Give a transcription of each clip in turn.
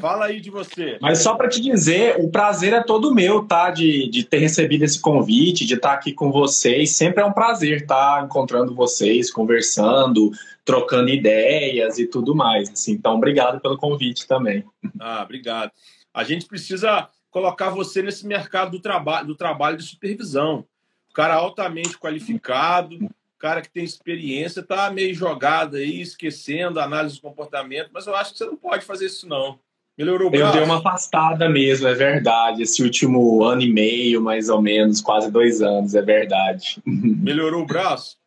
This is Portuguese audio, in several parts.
Fala aí de você. Mas só para te dizer, o prazer é todo meu, tá? De, de ter recebido esse convite, de estar aqui com vocês. Sempre é um prazer estar encontrando vocês, conversando, trocando ideias e tudo mais. Assim. Então, obrigado pelo convite também. Ah, obrigado. A gente precisa colocar você nesse mercado do trabalho, do trabalho de supervisão. O cara altamente qualificado, cara que tem experiência, tá meio jogado aí, esquecendo a análise do comportamento, mas eu acho que você não pode fazer isso, não. Melhorou o braço? Eu dei uma afastada mesmo, é verdade. Esse último ano e meio, mais ou menos, quase dois anos, é verdade. Melhorou o braço?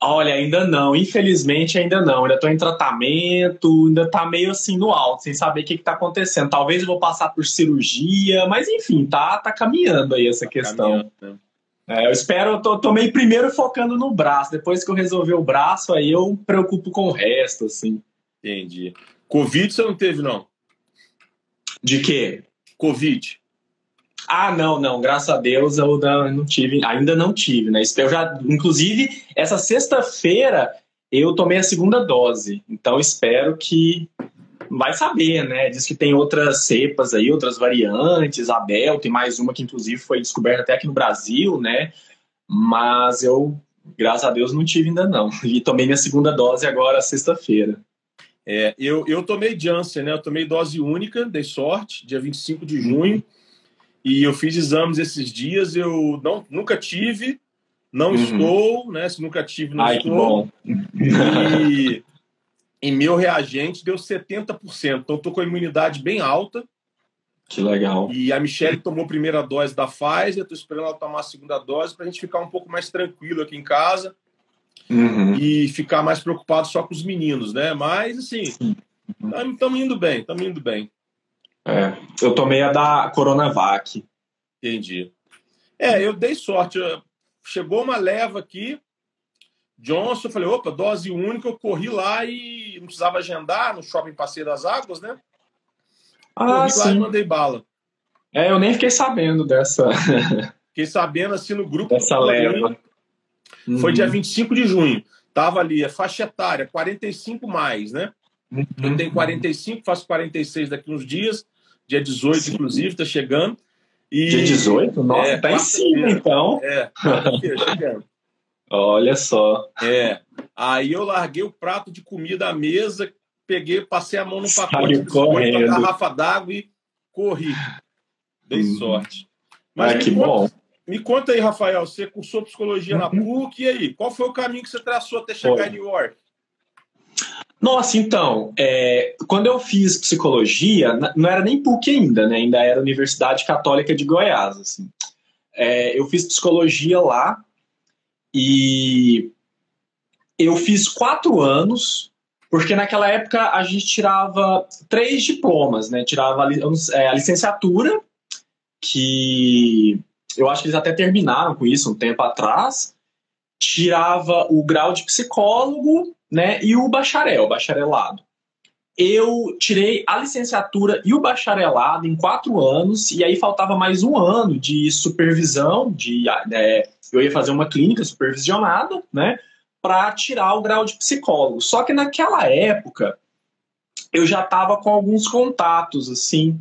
Olha, ainda não, infelizmente ainda não. Ainda estou em tratamento, ainda está meio assim no alto, sem saber o que, está acontecendo. Talvez eu vou passar por cirurgia, mas enfim, tá, tá caminhando aí essa tá questão. Né? É, eu espero, eu tô, meio primeiro focando no braço. Depois que eu resolver o braço, aí eu preocupo com o resto, assim. Entendi. Covid você não teve, não? De quê? Covid. Ah, não, não, graças a Deus eu não tive, ainda não tive, né? Eu já, inclusive, essa sexta-feira eu tomei a segunda dose, então espero que vai saber, né? Diz que tem outras cepas aí, outras variantes, a Delta e mais uma que inclusive foi descoberta até aqui no Brasil, né? Mas eu, graças a Deus, não tive ainda não. E tomei minha segunda dose agora sexta-feira. É, eu, eu tomei Janssen, né? Eu tomei dose única, dei sorte, dia 25 de junho. E eu fiz exames esses dias, eu não, nunca tive, não uhum. estou, né? Se nunca tive, não Ai, estou. E em meu reagente deu 70%. Então estou com a imunidade bem alta. Que legal. E a Michelle tomou a primeira dose da Pfizer, estou esperando ela tomar a segunda dose para a gente ficar um pouco mais tranquilo aqui em casa uhum. e ficar mais preocupado só com os meninos, né? Mas assim, estamos indo bem, estamos indo bem. É, eu tomei a da Coronavac. Entendi. É, eu dei sorte. Chegou uma leva aqui, Johnson, eu falei, opa, dose única, eu corri lá e não precisava agendar no shopping Passeio das Águas, né? Ah, corri sim. lá e mandei bala. É, eu nem fiquei sabendo dessa. Fiquei sabendo assim no grupo. Dessa leva. Foi uhum. dia 25 de junho. Tava ali, a faixa etária, 45 mais, né? Uhum. Eu tenho 45, faço 46 daqui uns dias. Dia 18, Sim. inclusive, tá chegando. E... Dia 18? Nossa, é, tá em cima, então. É, chegando. Olha só. É. Aí eu larguei o prato de comida à mesa, peguei, passei a mão no pacote de uma garrafa d'água e corri. Dei hum. sorte. Mas ah, que conta, bom. Me conta aí, Rafael, você cursou psicologia uhum. na PUC, e aí? Qual foi o caminho que você traçou até chegar foi. em New York? Nossa, então, é, quando eu fiz psicologia, não era nem PUC ainda, né? Ainda era Universidade Católica de Goiás, assim. É, eu fiz psicologia lá e eu fiz quatro anos, porque naquela época a gente tirava três diplomas, né? Tirava a, é, a licenciatura, que eu acho que eles até terminaram com isso um tempo atrás, tirava o grau de psicólogo, né? E o bacharel, bacharelado. Eu tirei a licenciatura e o bacharelado em quatro anos, e aí faltava mais um ano de supervisão, de é, eu ia fazer uma clínica supervisionada, né? Para tirar o grau de psicólogo. Só que naquela época eu já estava com alguns contatos, assim,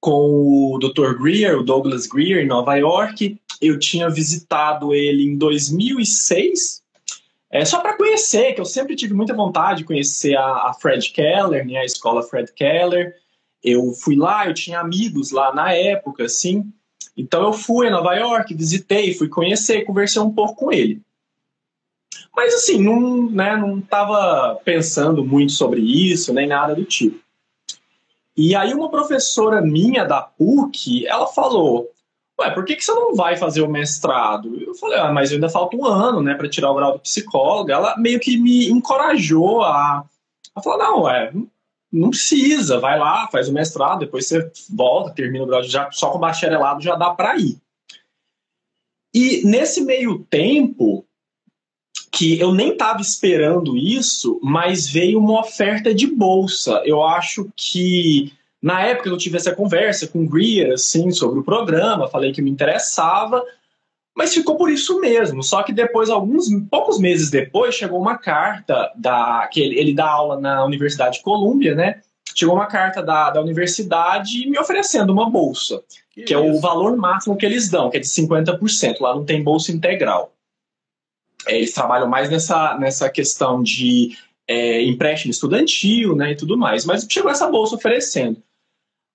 com o Dr. Greer, o Douglas Greer, em Nova York. Eu tinha visitado ele em 2006, é, só para conhecer, que eu sempre tive muita vontade de conhecer a, a Fred Keller, né, a escola Fred Keller. Eu fui lá, eu tinha amigos lá na época, assim. Então eu fui a Nova York, visitei, fui conhecer, conversei um pouco com ele. Mas assim, não, né, não tava pensando muito sobre isso, nem nada do tipo. E aí uma professora minha da PUC, ela falou, ué, por que, que você não vai fazer o mestrado? Eu falei, ah, mas ainda falta um ano, né, para tirar o grau de psicóloga. Ela meio que me encorajou a, a falar, não, ué, não precisa, vai lá, faz o mestrado, depois você volta, termina o grau já só com bacharelado já dá para ir. E nesse meio tempo que eu nem estava esperando isso, mas veio uma oferta de bolsa. Eu acho que na época eu tive essa conversa com o Greer, assim, sobre o programa, falei que me interessava, mas ficou por isso mesmo. Só que depois, alguns poucos meses depois, chegou uma carta da que ele, ele dá aula na Universidade de Colômbia, né? Chegou uma carta da, da universidade me oferecendo uma bolsa, que, que é o valor máximo que eles dão, que é de 50%. Lá não tem bolsa integral. É, eles trabalham mais nessa, nessa questão de é, empréstimo estudantil né, e tudo mais. Mas chegou essa bolsa oferecendo.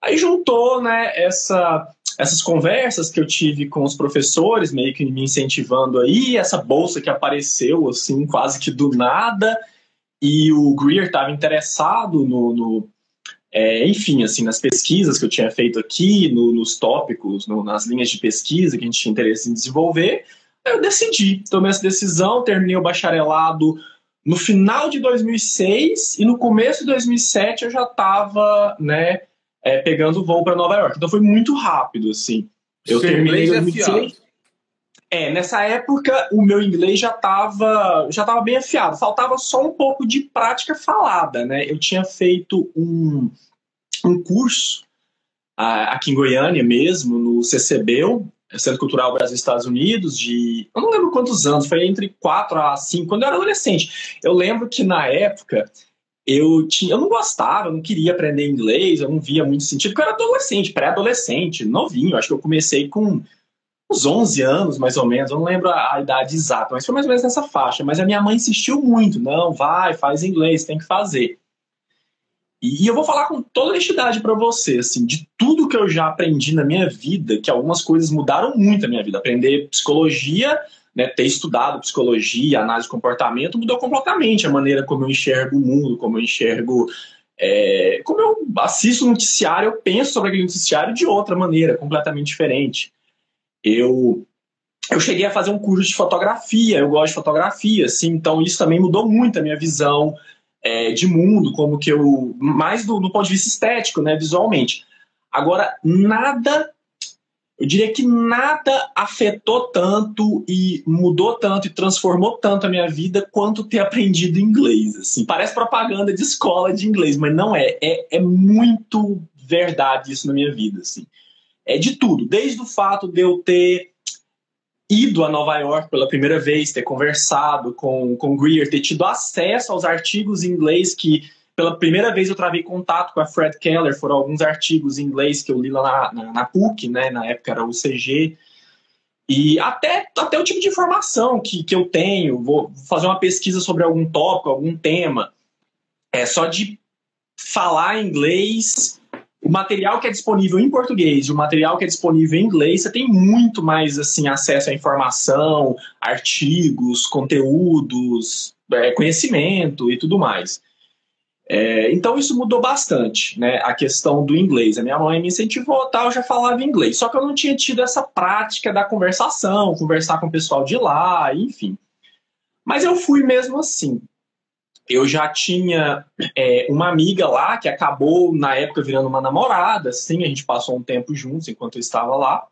Aí juntou né, essa, essas conversas que eu tive com os professores, meio que me incentivando aí, essa bolsa que apareceu assim, quase que do nada, e o Greer estava interessado no, no é, enfim, assim, nas pesquisas que eu tinha feito aqui, no, nos tópicos, no, nas linhas de pesquisa que a gente tinha interesse em desenvolver, eu decidi, tomei essa decisão, terminei o bacharelado no final de 2006 e no começo de 2007 eu já estava, né, é, pegando voo para Nova York. Então foi muito rápido, assim. Eu Seu terminei em 2006. É, nessa época o meu inglês já estava já tava bem afiado. Faltava só um pouco de prática falada, né? Eu tinha feito um, um curso uh, aqui em Goiânia mesmo, no CCBEL, Centro Cultural Brasil Estados Unidos, de. Eu não lembro quantos anos, foi entre 4 a 5, quando eu era adolescente. Eu lembro que na época eu tinha, eu não gostava, eu não queria aprender inglês, eu não via muito sentido, porque eu era adolescente, pré-adolescente, novinho. Acho que eu comecei com uns 11 anos, mais ou menos, eu não lembro a, a, idade exata, mas foi mais ou menos nessa faixa. Mas a minha mãe insistiu muito: não, vai, faz inglês, tem que fazer. E eu vou falar com toda honestidade para você, assim, de tudo que eu já aprendi na minha vida, que algumas coisas mudaram muito a minha vida. Aprender psicologia, né, ter estudado psicologia, análise de comportamento, mudou completamente a maneira como eu enxergo o mundo, como eu enxergo. É, como eu assisto o noticiário, eu penso sobre aquele noticiário de outra maneira, completamente diferente. Eu eu cheguei a fazer um curso de fotografia, eu gosto de fotografia, assim, então isso também mudou muito a minha visão é, de mundo, como que eu. mais do, do ponto de vista estético, né, visualmente. Agora, nada. Eu diria que nada afetou tanto e mudou tanto e transformou tanto a minha vida quanto ter aprendido inglês. Assim. Parece propaganda de escola de inglês, mas não é. É, é muito verdade isso na minha vida. Assim. É de tudo, desde o fato de eu ter ido a Nova York pela primeira vez, ter conversado com, com Greer, ter tido acesso aos artigos em inglês que pela primeira vez eu travei contato com a Fred Keller, foram alguns artigos em inglês que eu li lá na, na, na PUC, né, na época era o CG, e até, até o tipo de informação que, que eu tenho, vou fazer uma pesquisa sobre algum tópico, algum tema, é só de falar inglês. O material que é disponível em português e o material que é disponível em inglês, você tem muito mais assim acesso à informação, artigos, conteúdos, é, conhecimento e tudo mais. É, então isso mudou bastante, né? A questão do inglês. A minha mãe me incentivou, tal, eu já falava inglês. Só que eu não tinha tido essa prática da conversação, conversar com o pessoal de lá, enfim. Mas eu fui mesmo assim eu já tinha é, uma amiga lá que acabou, na época, virando uma namorada, assim, a gente passou um tempo juntos enquanto eu estava lá.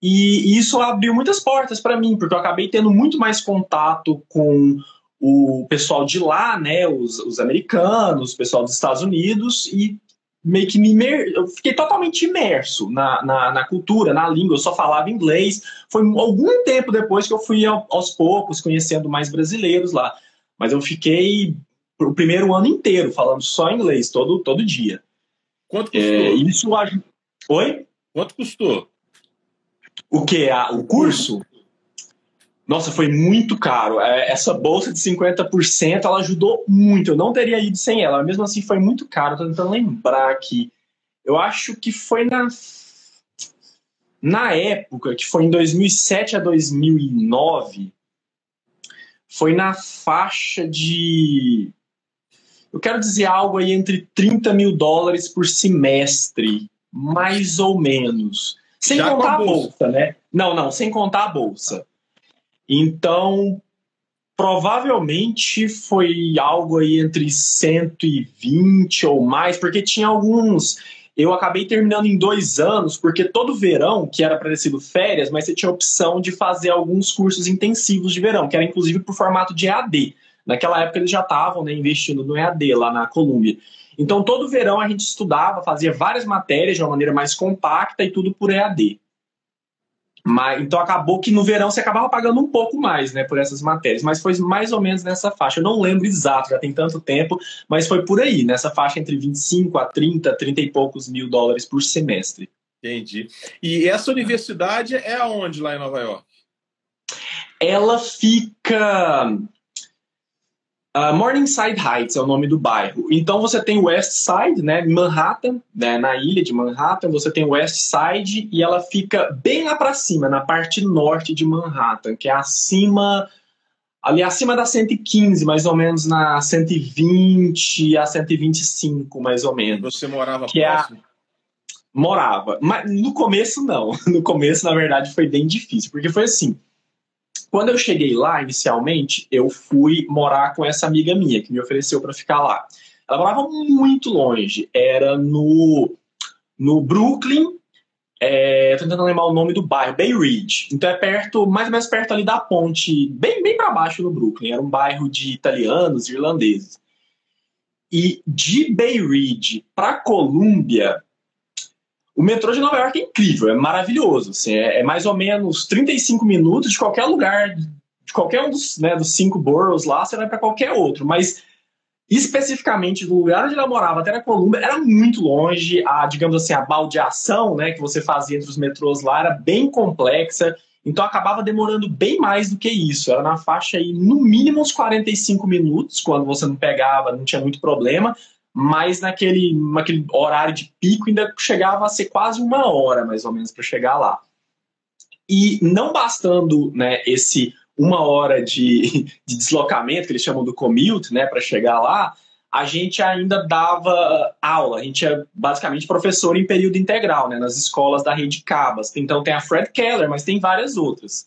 E, isso abriu muitas portas para mim, porque eu acabei tendo muito mais contato com o pessoal de lá, né, os, os americanos, o pessoal dos Estados Unidos, e meio que me imer... eu fiquei totalmente imerso na, na, na, cultura, na língua, eu só falava inglês. Foi algum tempo depois que eu fui aos poucos conhecendo mais brasileiros lá. Mas eu fiquei o primeiro ano inteiro falando só inglês, todo, todo dia. Quanto custou? É, isso Oi? Quanto custou? O que? O curso? Nossa, foi muito caro. É, essa bolsa de 50% ela ajudou muito. Eu não teria ido sem ela. Mesmo assim, foi muito caro. Estou tentando lembrar aqui. Eu acho que foi na. Na época, que foi em 2007 a 2009, foi na faixa de. Eu quero dizer algo aí entre 30 mil dólares por semestre, mais ou menos. Sem Já contar a bolsa. bolsa, né? Não, não, sem contar a bolsa. Então, provavelmente foi algo aí entre 120 ou mais, porque tinha alguns eu acabei terminando em dois anos, porque todo verão, que era para ter sido férias, mas você tinha a opção de fazer alguns cursos intensivos de verão, que era inclusive por formato de EAD. Naquela época eles já estavam né, investindo no EAD lá na Colômbia. Então todo verão a gente estudava, fazia várias matérias de uma maneira mais compacta e tudo por EAD. Mas, então acabou que no verão você acabava pagando um pouco mais, né, por essas matérias, mas foi mais ou menos nessa faixa. Eu não lembro exato, já tem tanto tempo, mas foi por aí, nessa faixa entre 25 a 30, 30 e poucos mil dólares por semestre. Entendi. E essa universidade é aonde lá em Nova York? Ela fica Uh, Morningside Heights é o nome do bairro. Então você tem West Side, né, Manhattan, né, na ilha de Manhattan, você tem West Side e ela fica bem lá para cima, na parte norte de Manhattan, que é acima ali acima da 115, mais ou menos na 120 a 125, mais ou menos. Você morava que próximo? É. Morava, mas no começo não. No começo, na verdade, foi bem difícil, porque foi assim. Quando eu cheguei lá, inicialmente, eu fui morar com essa amiga minha que me ofereceu para ficar lá. Ela morava muito longe, era no, no Brooklyn, é, tentando lembrar o nome do bairro, Bay Ridge. Então é perto, mais ou menos perto ali da ponte, bem, bem para baixo no Brooklyn. Era um bairro de italianos, irlandeses. E de Bay Ridge para Colômbia o metrô de Nova York é incrível, é maravilhoso. Assim, é, é, mais ou menos 35 minutos de qualquer lugar, de qualquer um dos, né, dos cinco boroughs lá, você vai para qualquer outro. Mas especificamente do lugar onde ela morava até na Colômbia era muito longe. A, digamos assim, a baldeação né, que você fazia entre os metrôs lá era bem complexa. Então acabava demorando bem mais do que isso. Era na faixa aí, no mínimo uns 45 minutos, quando você não pegava, não tinha muito problema mas naquele, naquele horário de pico ainda chegava a ser quase uma hora, mais ou menos, para chegar lá. E não bastando né, esse uma hora de, de deslocamento, que eles chamam do commute, né, para chegar lá, a gente ainda dava aula. A gente é basicamente professor em período integral, né, nas escolas da rede Cabas. Então tem a Fred Keller, mas tem várias outras.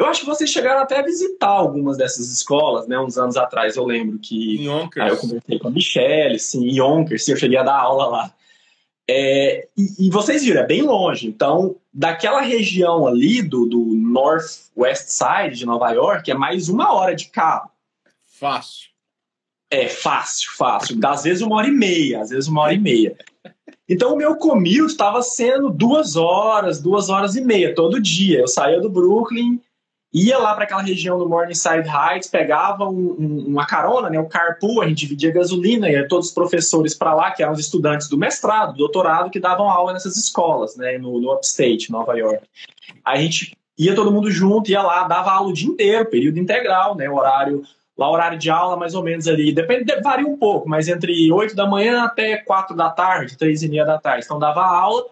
Eu acho que vocês chegaram até a visitar algumas dessas escolas, né? Uns anos atrás, eu lembro que. Em Yonkers. Aí eu conversei com a Michelle, sim, em Yonkers, sim, eu cheguei a dar aula lá. É, e, e, vocês viram, é bem longe. Então, daquela região ali do, do North West Side de Nova York, é mais uma hora de carro. Fácil. É, fácil, fácil. Às vezes uma hora e meia, às vezes uma hora e meia. Então, o meu commute estava sendo duas horas, duas horas e meia todo dia. Eu saía do Brooklyn, ia lá para aquela região do Morningside Heights, pegava um, um, uma carona, né, um carpool, a gente dividia gasolina, ia todos os professores para lá, que eram os estudantes do mestrado, do doutorado, que davam aula nessas escolas, né, no, no Upstate, Nova York. A gente ia todo mundo junto, ia lá, dava aula o dia inteiro, período integral, né, horário lá horário de aula mais ou menos ali, depende, varia um pouco, mas entre 8 da manhã até 4 da tarde, 3 e meia da tarde. Então dava aula,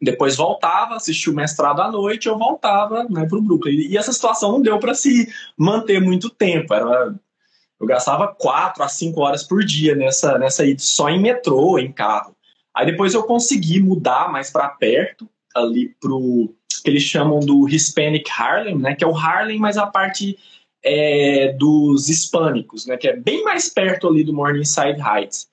depois voltava, assistia o mestrado à noite, eu voltava né, para o Brooklyn. E essa situação não deu para se manter muito tempo. Era, eu gastava quatro a cinco horas por dia nessa, nessa ida só em metrô, em carro. Aí depois eu consegui mudar mais para perto, ali pro que eles chamam do Hispanic Harlem, né, que é o Harlem, mas a parte é, dos hispânicos, né, que é bem mais perto ali do Morningside Heights.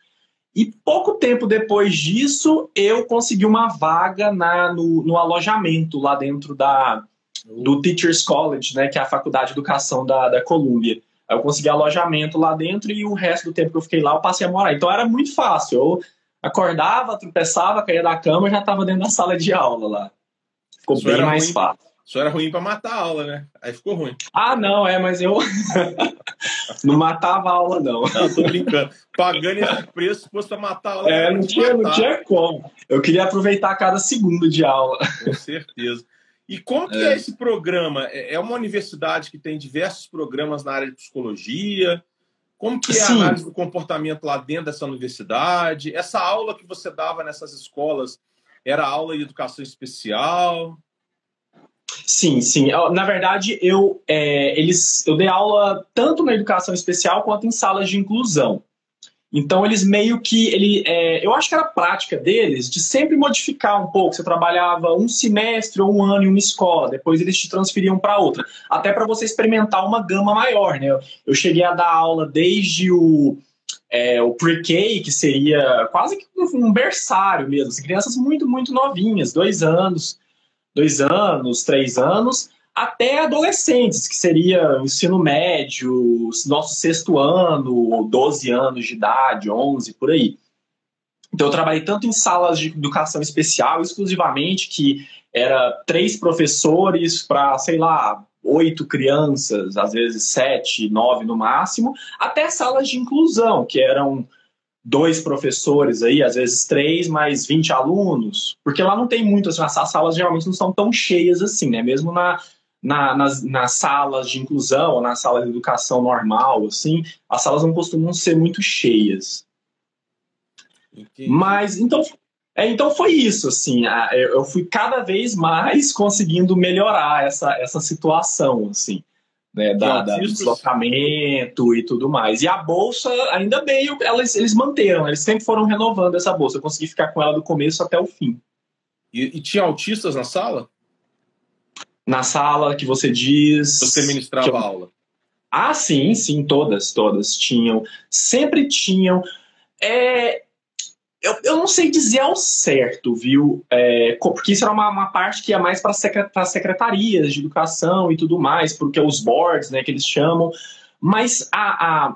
E pouco tempo depois disso, eu consegui uma vaga na, no, no alojamento lá dentro da, do Teachers College, né, que é a faculdade de educação da, da Columbia. Eu consegui alojamento lá dentro e o resto do tempo que eu fiquei lá eu passei a morar. Então era muito fácil. Eu acordava, tropeçava, caía da cama e já estava dentro da sala de aula lá. Ficou Isso bem mais ruim, fácil. Só era ruim para matar a aula, né? Aí ficou ruim. Ah, não, é, mas eu não matava a aula, não. Não, tô brincando. Pagando esse preço, se fosse para matar a aula. É, não tinha, não tinha como. Eu queria aproveitar cada segundo de aula. Com certeza. E como que é, é esse programa? É, é uma universidade que tem diversos programas na área de psicologia. Como que é a análise do comportamento lá dentro dessa universidade? Essa aula que você dava nessas escolas era aula de educação especial? Sim, sim. Na verdade, eu, é, eles, eu dei aula tanto na educação especial quanto em salas de inclusão. Então, eles meio que. Ele, é, eu acho que era prática deles de sempre modificar um pouco. Você trabalhava um semestre ou um ano em uma escola, depois eles te transferiam para outra. Até para você experimentar uma gama maior. Né? Eu cheguei a dar aula desde o é, o pre-K, que seria quase que um berçário mesmo, assim, crianças muito, muito novinhas, dois anos, dois anos, três anos, até adolescentes, que seria ensino médio, nosso sexto ano, 12 anos de idade, 11, por aí. Então, eu trabalhei tanto em salas de educação especial, exclusivamente, que era três professores para, sei lá, oito crianças, às vezes sete, nove no máximo, até salas de inclusão, que eram dois professores aí, às vezes três, mais 20 alunos, porque lá não tem muito, assim, as salas geralmente não são tão cheias assim, né? Mesmo na, na, nas, nas salas de inclusão ou na sala de educação normal, assim, as salas não costumam ser muito cheias. Entendi. Mas, então, é, então foi isso, assim, eu fui cada vez mais conseguindo melhorar essa, essa situação, assim, né, da, da deslocamento e tudo mais. E a bolsa, ainda bem, elas, eles manteram, eles sempre foram renovando essa bolsa, eu consegui ficar com ela do começo até o fim. E, e tinha autistas na sala? Na sala que você diz... Você ministrava eu... aula? Ah, sim, sim, todas, todas tinham. Sempre tinham. É, eu, eu não sei dizer ao certo, viu? É, porque isso era uma, uma parte que ia mais para as secretarias de educação e tudo mais, porque os boards, né, que eles chamam. Mas a, a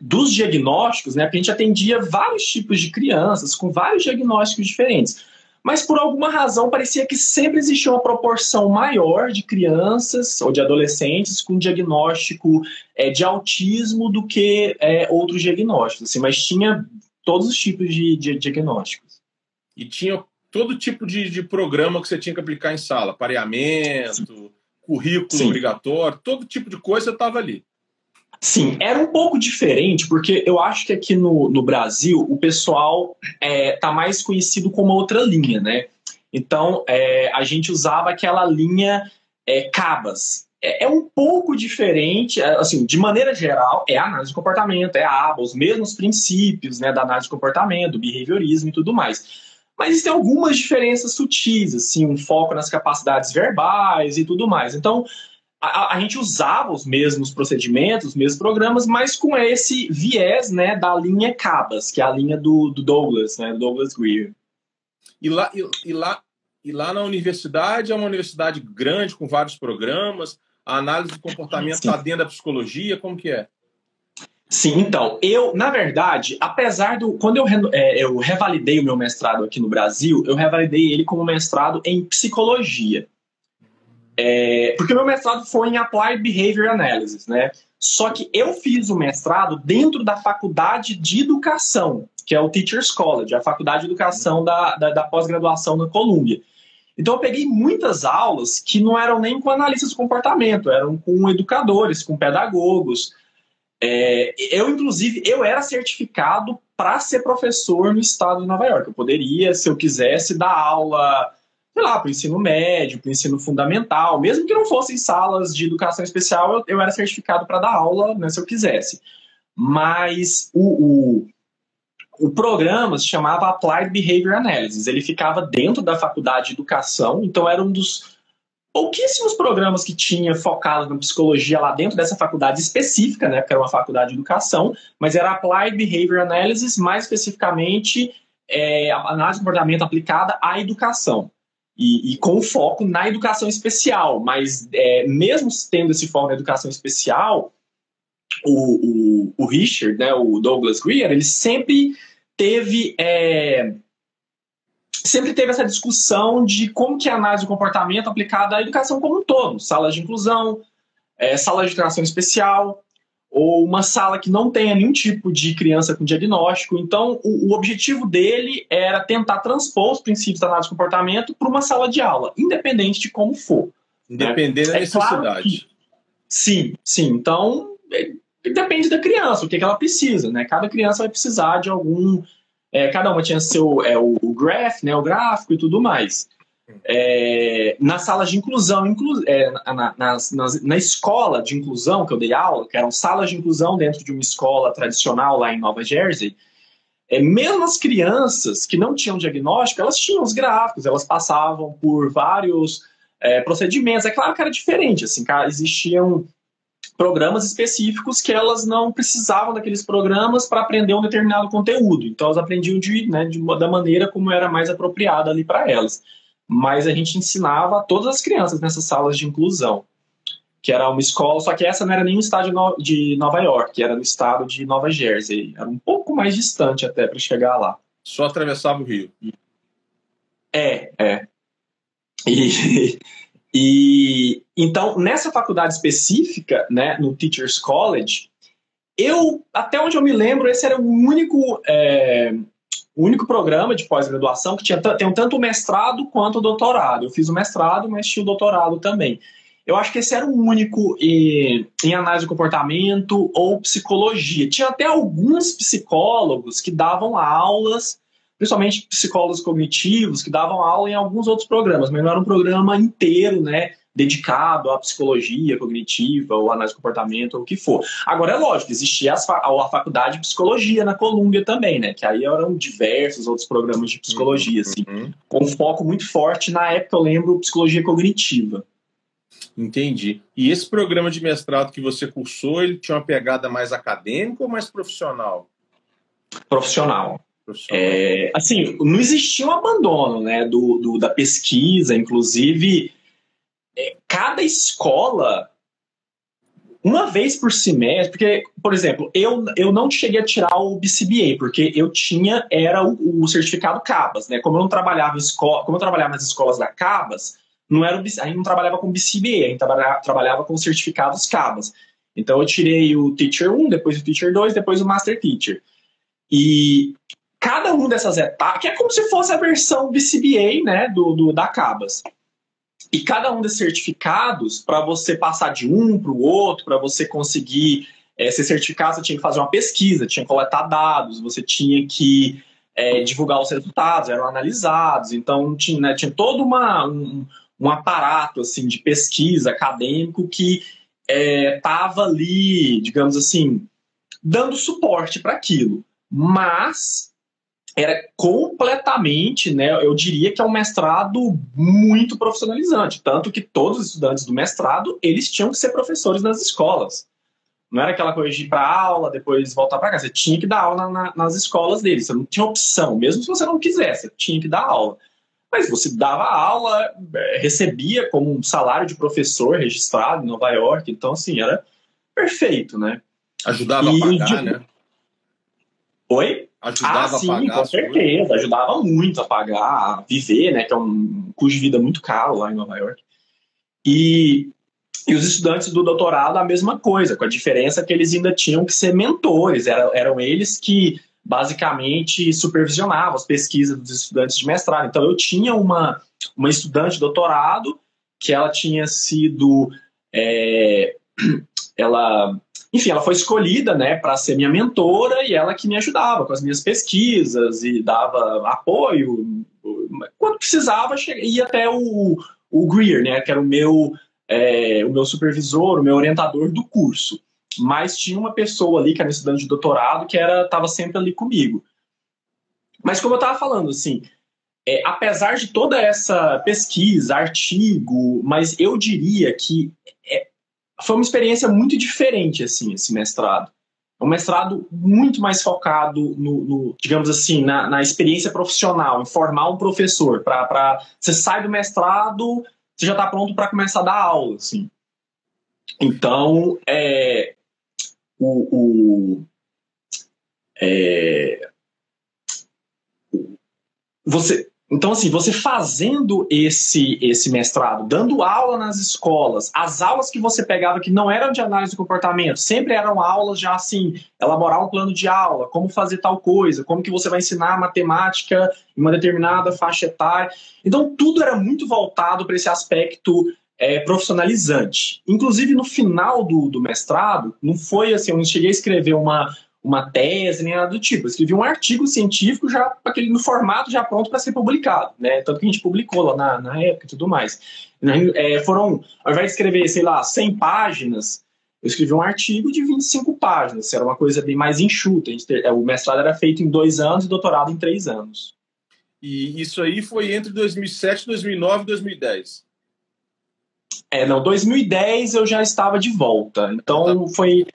dos diagnósticos, né, a gente atendia vários tipos de crianças com vários diagnósticos diferentes. Mas por alguma razão parecia que sempre existia uma proporção maior de crianças ou de adolescentes com diagnóstico é, de autismo do que é, outros diagnósticos. Assim, mas tinha todos os tipos de, de diagnósticos. E tinha todo tipo de, de, programa que você tinha que aplicar em sala, pareamento, Sim. currículo Sim. obrigatório, todo tipo de coisa estava ali. Sim, era um pouco diferente, porque eu acho que aqui no, no Brasil o pessoal é, tá mais conhecido como outra linha, né? Então é, a gente usava aquela linha é, Cabas, é, é, um pouco diferente, é, assim, de maneira geral, é a análise de comportamento, é a ABA, os mesmos princípios né, da análise de comportamento, do behaviorismo e tudo mais. Mas existem algumas diferenças sutis, assim, um foco nas capacidades verbais e tudo mais. Então, a, a, gente usava os mesmos procedimentos, os mesmos programas, mas com esse viés né, da linha CABAS, que é a linha do, do Douglas, né, do Douglas Greer. E lá, e, e, lá, e lá na universidade, é uma universidade grande, com vários programas, a análise do comportamento está dentro da psicologia? Como que é? Sim, então, eu, na verdade, apesar do. Quando eu, é, eu revalidei o meu mestrado aqui no Brasil, eu revalidei ele como mestrado em psicologia. É, porque o meu mestrado foi em Applied Behavior Analysis, né? Só que eu fiz o mestrado dentro da faculdade de educação, que é o Teachers College, a faculdade de educação da, da, da pós-graduação na Colômbia. Então eu peguei muitas aulas que não eram nem com analistas de comportamento, eram com educadores, com pedagogos. É, eu, inclusive, eu era certificado para ser professor no estado de Nova York. Eu poderia, se eu quisesse, dar aula, sei lá, para o ensino médio, para o ensino fundamental, mesmo que não fossem salas de educação especial, eu, eu era certificado para dar aula, né, se eu quisesse. Mas o, o o programa se chamava Applied Behavior Analysis. Ele ficava dentro da faculdade de educação, então era um dos pouquíssimos programas que tinha focado na psicologia lá dentro dessa faculdade específica, né, porque era uma faculdade de educação, mas era Applied Behavior Analysis, mais especificamente é, análise de comportamento aplicada à educação. E, e, com foco na educação especial, mas é, mesmo tendo esse foco na educação especial, o, o, o Richard, né, o Douglas Greer, ele sempre teve é, sempre teve essa discussão de como que é a análise do comportamento aplicada à educação como um todo, salas de inclusão, é, salas de educação especial, ou uma sala que não tenha nenhum tipo de criança com diagnóstico. Então, o, o objetivo dele era tentar transpor os princípios da análise do comportamento para uma sala de aula, independente de como for. Independente né? da necessidade. É claro que, sim, sim. Então, depende da criança, o que, que ela precisa, né? Cada criança vai precisar de algum. É, cada uma tinha seu é, o, o graph, né, o gráfico e tudo mais. É, nas salas de inclusão, inclu, é, na, na escola de inclusão que eu dei aula, que eram salas de inclusão dentro de uma escola tradicional lá em Nova Jersey, é, mesmo as crianças que não tinham diagnóstico, elas tinham os gráficos, elas passavam por vários é, procedimentos. É claro que era diferente, assim, existiam programas específicos que elas não precisavam daqueles programas para aprender um determinado conteúdo. Então elas aprendiam de, né, de, da maneira como era mais apropriada ali para elas. Mas a gente ensinava a todas as crianças nessas salas de inclusão, que era uma escola, só que essa não era nem um estado de Nova York, era no estado de Nova Jersey. Era um pouco mais distante até para chegar lá. Só atravessava o rio. É, é. E, e então, nessa faculdade específica, né, no Teachers College, eu, até onde eu me lembro, esse era o único, é, o único programa de pós-graduação que tinha tem tanto o mestrado quanto o doutorado. Eu fiz o mestrado, mas tinha o doutorado também. Eu acho que esse era o único em, em análise de comportamento ou psicologia. Tinha até alguns psicólogos que davam aulas principalmente psicólogos cognitivos, que davam aula em alguns outros programas, mas não era um programa inteiro, né? Dedicado à psicologia cognitiva ou análise de comportamento ou o que for. Agora, é lógico, existia a faculdade de psicologia na Colômbia também, né? Que aí eram diversos outros programas de psicologia, assim, uhum. assim, com foco muito forte, na época eu lembro, psicologia cognitiva. Entendi. E esse programa de mestrado que você cursou, ele tinha uma pegada mais acadêmica ou mais profissional? Profissional. É, assim, não existia um abandono né, do, do da pesquisa, inclusive, é, cada escola, uma vez por semestre, porque, por exemplo, eu, eu não cheguei a tirar o BCBA, porque eu tinha, era o, o certificado CABAS, né? Como eu não trabalhava em escola, como eu trabalhava nas escolas da CABAS, não era o, a gente não trabalhava com BCBA, a gente trabalhava, trabalhava com certificados CABAS. Então eu tirei o Teacher 1, depois o Teacher 2, depois o Master Teacher. E cada um dessas etapas, que é como se fosse a versão BCBA, né, do, do da Cabas. E cada um desses certificados, para você passar de um para o outro, para você conseguir é, ser certificado, você tinha que fazer uma pesquisa, tinha que coletar dados, você tinha que é, divulgar os resultados, eram analisados, então tinha, né, tinha todo uma, um, um aparato assim de pesquisa acadêmico que estava é, ali, digamos assim, dando suporte para aquilo. Mas era completamente, né, eu diria que é um mestrado muito profissionalizante, tanto que todos os estudantes do mestrado, eles tinham que ser professores nas escolas. Não era aquela coisa de ir para aula, depois voltar para casa. Você tinha que dar aula na, nas escolas deles. Você não tinha opção, mesmo se você não quisesse, você tinha que dar aula. Mas você dava aula, é, recebia como um salário de professor registrado em Nova York. Então, assim, era perfeito, né? Ajudava e, a pagar, de... né? Oi? Ajudava ah, sim, a pagar? Com certeza, ajudava muito a pagar, a viver, né? Que é um custo de vida muito caro lá em Nova York. E, e os estudantes do doutorado, a mesma coisa, com a diferença que eles ainda tinham que ser mentores, eram, eram eles que basicamente supervisionavam as pesquisas dos estudantes de mestrado. Então, eu tinha uma, uma estudante de doutorado que ela tinha sido. É, ela enfim, ela foi escolhida, né, para ser minha mentora e ela que me ajudava com as minhas pesquisas e dava apoio. Quando precisava, ia até o, o Greer, né, que era o meu, é, o meu supervisor, o meu orientador do curso. Mas tinha uma pessoa ali, que era estudante de doutorado, que estava sempre ali comigo. Mas como eu estava falando, assim, é, apesar de toda essa pesquisa, artigo, mas eu diria que foi uma experiência muito diferente, assim, esse mestrado. É um mestrado muito mais focado no, no digamos assim, na, na, experiência profissional, em formar um professor. Para você sai do mestrado, você já está pronto para começar a dar aula, assim. Então, é, o, o é, você então, assim, você fazendo esse, esse mestrado, dando aula nas escolas, as aulas que você pegava que não eram de análise do comportamento, sempre eram aulas já assim, elaborar um plano de aula, como fazer tal coisa, como que você vai ensinar matemática em uma determinada faixa etária. Então, tudo era muito voltado para esse aspecto é, profissionalizante. Inclusive, no final do, do mestrado, não foi assim, eu não cheguei a escrever uma, uma tese, nem nada do tipo. Eu escrevi um artigo científico já aquele, no formato já pronto para ser publicado, né? Tanto que a gente publicou lá na, na época e tudo mais. É, foram, ao invés de escrever, sei lá, 100 páginas, eu escrevi um artigo de 25 páginas. Era uma coisa bem mais enxuta. É, o mestrado era feito em dois anos e o doutorado em três anos. E isso aí foi entre 2007, 2009 e 2010? É, não, 2010 eu já estava de volta. Então tá. foi,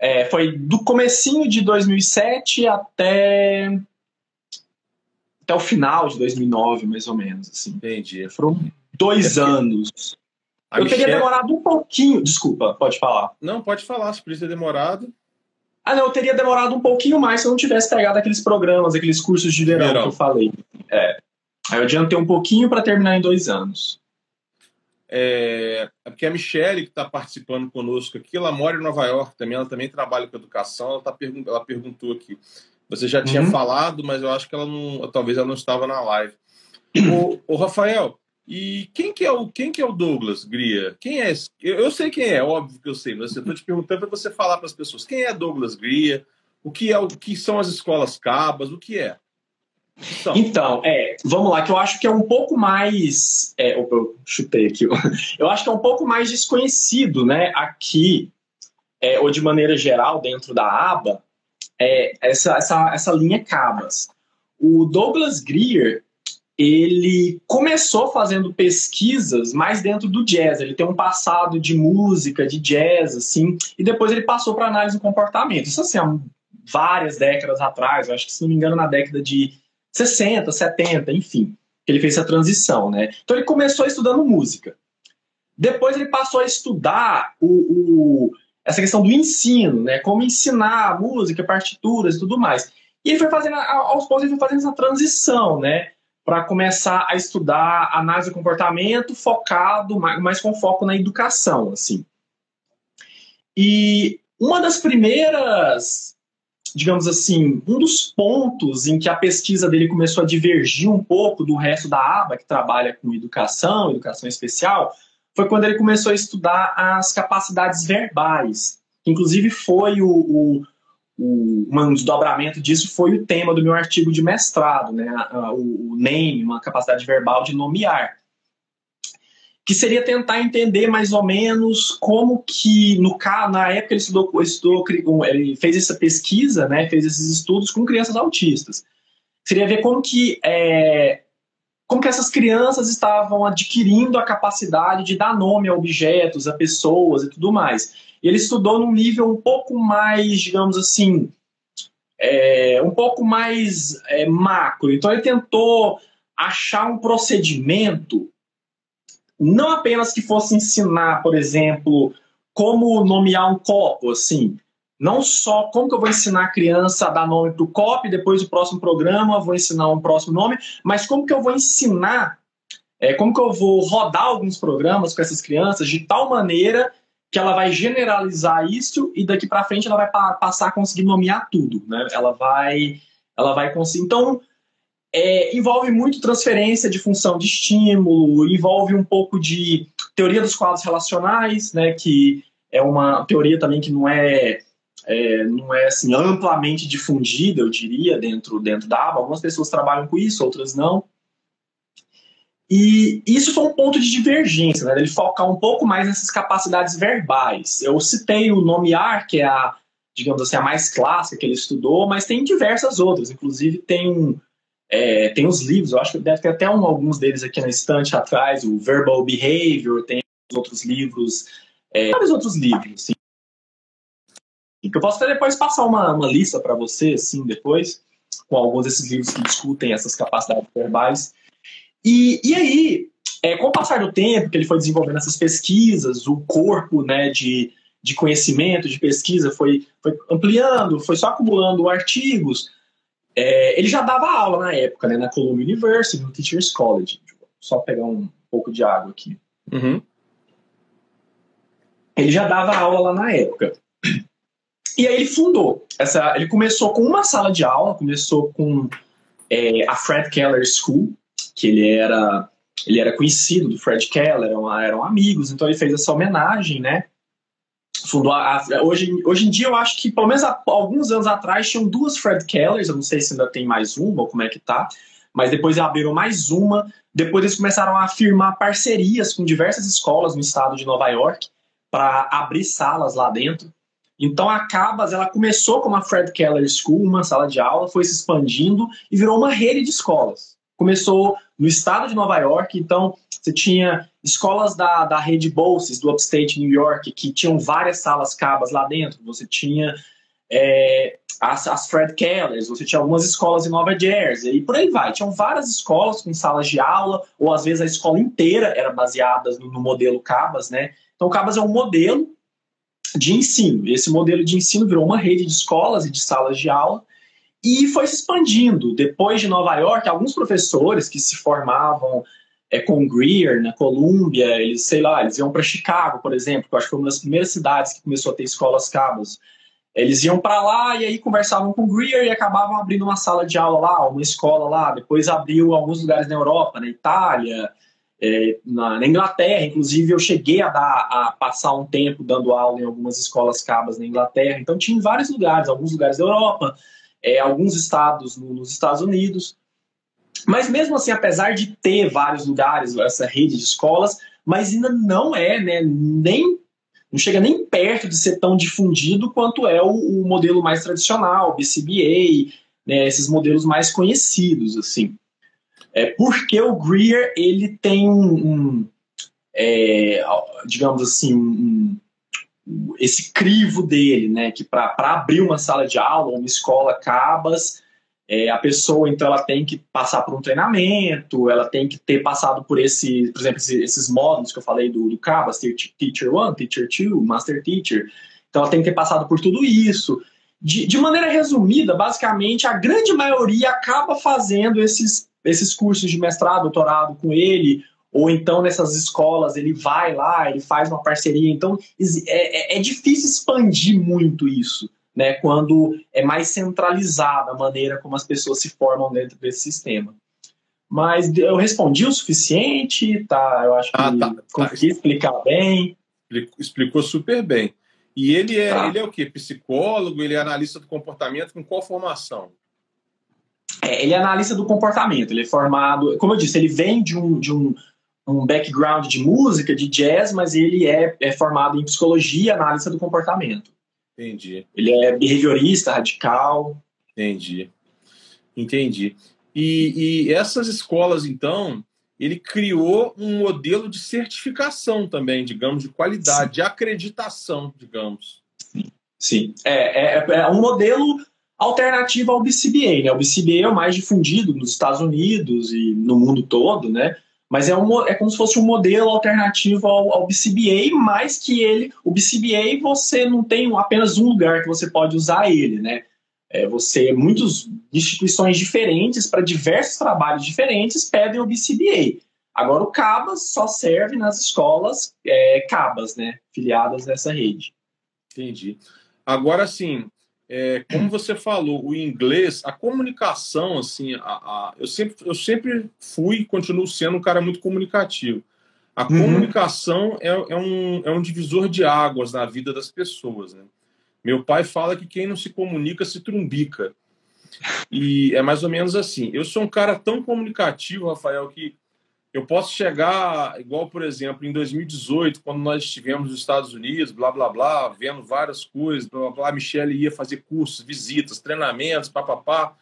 é, foi do comecinho de 2007 até até o final de 2009, mais ou menos. Assim. Entendi. Foram dois é anos. eu Michelle... teria demorado um pouquinho. Desculpa, pode falar. Não, pode falar, se precisa ter demorado. Ah, não, eu teria demorado um pouquinho mais se eu não tivesse pegado aqueles programas, aqueles cursos de verão, verão. que eu falei. É. Aí eu adiantei um pouquinho para terminar em dois anos. É, é porque a Michelle, que está participando conosco aqui, ela mora em Nova York também, ela também trabalha com educação, ela, tá pergun ela perguntou aqui. Você já tinha uhum. falado, mas eu acho que ela não. Talvez ela não estava na live. o, o Rafael, e quem que é o quem que é o Douglas Gria? Quem é? Eu, eu sei quem é, óbvio que eu sei, mas eu estou te perguntando para você falar para as pessoas quem é Douglas Gria, o que é o que são as escolas cabas, o que é? Então, então é, vamos lá, que eu acho que é um pouco mais. É, opa, eu chutei aqui. Eu acho que é um pouco mais desconhecido, né? Aqui, é, ou de maneira geral, dentro da aba, é, essa, essa, essa linha cabas. O Douglas Greer, ele começou fazendo pesquisas mais dentro do jazz. Ele tem um passado de música, de jazz, assim, e depois ele passou para análise do comportamento. Isso assim, há várias décadas atrás, eu acho que se não me engano na década de 60, 70, enfim, ele fez essa transição, né? Então ele começou estudando música. Depois ele passou a estudar o, o essa questão do ensino, né? Como ensinar música, partituras e tudo mais. E ele foi fazendo, aos poucos, ele foi fazendo essa transição, né? para começar a estudar análise do comportamento focado, mais com foco na educação, assim. E uma das primeiras, digamos assim, um dos pontos em que a pesquisa dele começou a divergir um pouco do resto da aba que trabalha com educação, educação especial, foi quando ele começou a estudar as capacidades verbais. Inclusive foi o, o o, um desdobramento disso foi o tema do meu artigo de mestrado, né? o, o name, uma capacidade verbal de nomear. Que seria tentar entender mais ou menos como que, no na época ele estudou, estudou ele fez essa pesquisa, né, fez esses estudos com crianças autistas. Seria ver como que é, como que essas crianças estavam adquirindo a capacidade de dar nome a objetos, a pessoas e tudo mais. Ele estudou num nível um pouco mais, digamos assim, é, um pouco mais é, macro. Então ele tentou achar um procedimento, não apenas que fosse ensinar, por exemplo, como nomear um copo, assim, não só como que eu vou ensinar a criança a dar nome para o copo depois o próximo programa vou ensinar um próximo nome, mas como que eu vou ensinar, é, como que eu vou rodar alguns programas com essas crianças de tal maneira que ela vai generalizar isso e daqui para frente ela vai pa passar a conseguir nomear tudo, né? Ela vai, ela vai conseguir. Então é, envolve muito transferência de função de estímulo, envolve um pouco de teoria dos quadros relacionais, né? Que é uma teoria também que não é, é não é assim amplamente difundida, eu diria, dentro dentro da aba. Algumas pessoas trabalham com isso, outras não. E isso foi um ponto de divergência, né? ele focar um pouco mais nessas capacidades verbais. Eu citei o nomear, que é a, digamos assim, a mais clássica que ele estudou, mas tem diversas outras. Inclusive tem um, é, tem os livros, eu acho que deve ter até um, alguns deles aqui na estante atrás, o Verbal Behavior, tem outros livros, é, vários outros livros. Assim. Eu posso até depois passar uma, uma lista para você, assim, depois, com alguns desses livros que discutem essas capacidades verbais. E, e aí, é, com o passar do tempo que ele foi desenvolvendo essas pesquisas, o corpo né, de, de conhecimento, de pesquisa foi, foi ampliando, foi só acumulando artigos. É, ele já dava aula na época, né, na Columbia University, no Teachers College. Só pegar um pouco de água aqui. Uhum. Ele já dava aula lá na época. E aí ele fundou. Essa, ele começou com uma sala de aula, começou com é, a Fred Keller School, que ele era ele era conhecido do Fred Keller, eram, eram amigos, então ele fez essa homenagem, né? Fundou a, a, hoje, hoje em dia eu acho que pelo menos há alguns anos atrás tinham duas Fred Kellers, eu não sei se ainda tem mais uma ou como é que tá, mas depois abriram mais uma. Depois eles começaram a firmar parcerias com diversas escolas no estado de Nova York para abrir salas lá dentro. Então a Cabas ela começou como a Fred Keller School, uma sala de aula, foi se expandindo e virou uma rede de escolas começou no estado de Nova York, então você tinha escolas da, da rede Bolses, do Upstate New York, que tinham várias salas cabas lá dentro. Você tinha é, as, as, Fred Kellers, você tinha algumas escolas em Nova Jersey, e por aí vai. Tinham várias escolas com salas de aula, ou às vezes a escola inteira era baseada no, no modelo Cabas, né? Então, o Cabas é um modelo de ensino. Esse modelo de ensino virou uma rede de escolas e de salas de aula e foi se expandindo. Depois de Nova York, alguns professores que se formavam é, com Greer, na Colômbia, eles, sei lá, eles iam para Chicago, por exemplo, que eu acho que foi uma das primeiras cidades que começou a ter escolas cabos. Eles iam para lá e aí conversavam com Greer e acabavam abrindo uma sala de aula lá, uma escola lá. Depois abriu alguns lugares na Europa, na Itália, é, na, na, Inglaterra. Inclusive, eu cheguei a, dar, a passar um tempo dando aula em algumas escolas cabas na Inglaterra. Então, tinha em vários lugares, alguns lugares da Europa, é, alguns estados no, nos Estados Unidos. Mas mesmo assim, apesar de ter vários lugares, essa rede de escolas, mas ainda não é, né, nem não chega nem perto de ser tão difundido quanto é o, o modelo mais tradicional, BCBA, né, esses modelos mais conhecidos, assim. É porque o Greer ele tem um, um é, digamos assim, um, esse crivo dele, né, que para abrir uma sala de aula, uma escola Cabas, é, a pessoa, então, ela tem que passar por um treinamento, ela tem que ter passado por esse, por exemplo, esses, módulos que eu falei do, do Cabas, Teacher 1, Teacher 2, Master Teacher. Então, ela tem que ter passado por tudo isso. De, de maneira resumida, basicamente, a grande maioria acaba fazendo esses, esses cursos de mestrado, doutorado com ele, ou então nessas escolas ele vai lá, ele faz uma parceria. Então, é, é, é difícil expandir muito isso né, quando é mais centralizada a maneira como as pessoas se formam dentro desse sistema. Mas eu respondi o suficiente, tá? Eu acho que ah, tá, consegui tá. explicar bem. Explicou super bem. E ele é, tá. ele é o quê? Psicólogo? Ele é analista do comportamento? Com qual formação? É, ele é analista do comportamento. Ele é formado, como eu disse, ele vem de um, de um, um background de música, de jazz, mas ele é, é formado em psicologia, analista do comportamento. Entendi. Ele é behaviorista, radical. Entendi. Entendi. E, e essas escolas, então, ele criou um modelo de certificação também, digamos, de qualidade, Sim. de acreditação, digamos. Sim. É, é, é, um modelo alternativo ao BCBA, né? O BCBA é o mais difundido nos Estados Unidos e no mundo todo, né? Mas é, um, é como se fosse um modelo alternativo ao, ao BCBA, mais que ele, o BCBA você não tem apenas um lugar que você pode usar ele, né? É, você, muitas instituições diferentes, para diversos trabalhos diferentes, pedem o BCBA. Agora, o CABAS só serve nas escolas é, CABAS, né? Filiadas nessa rede. Entendi. Agora, sim, é, como você falou, o inglês, a comunicação, assim, a, a, eu, sempre, eu sempre fui e continuo sendo um cara muito comunicativo. A uhum. comunicação é, é, um, é um divisor de águas na vida das pessoas. Né? Meu pai fala que quem não se comunica se trumbica. E é mais ou menos assim. Eu sou um cara tão comunicativo, Rafael, que eu posso chegar, igual, por exemplo, em 2018, quando nós estivemos nos Estados Unidos, blá, blá, blá, vendo várias coisas, blá, blá, a Michelle ia fazer cursos, visitas, treinamentos, papapá,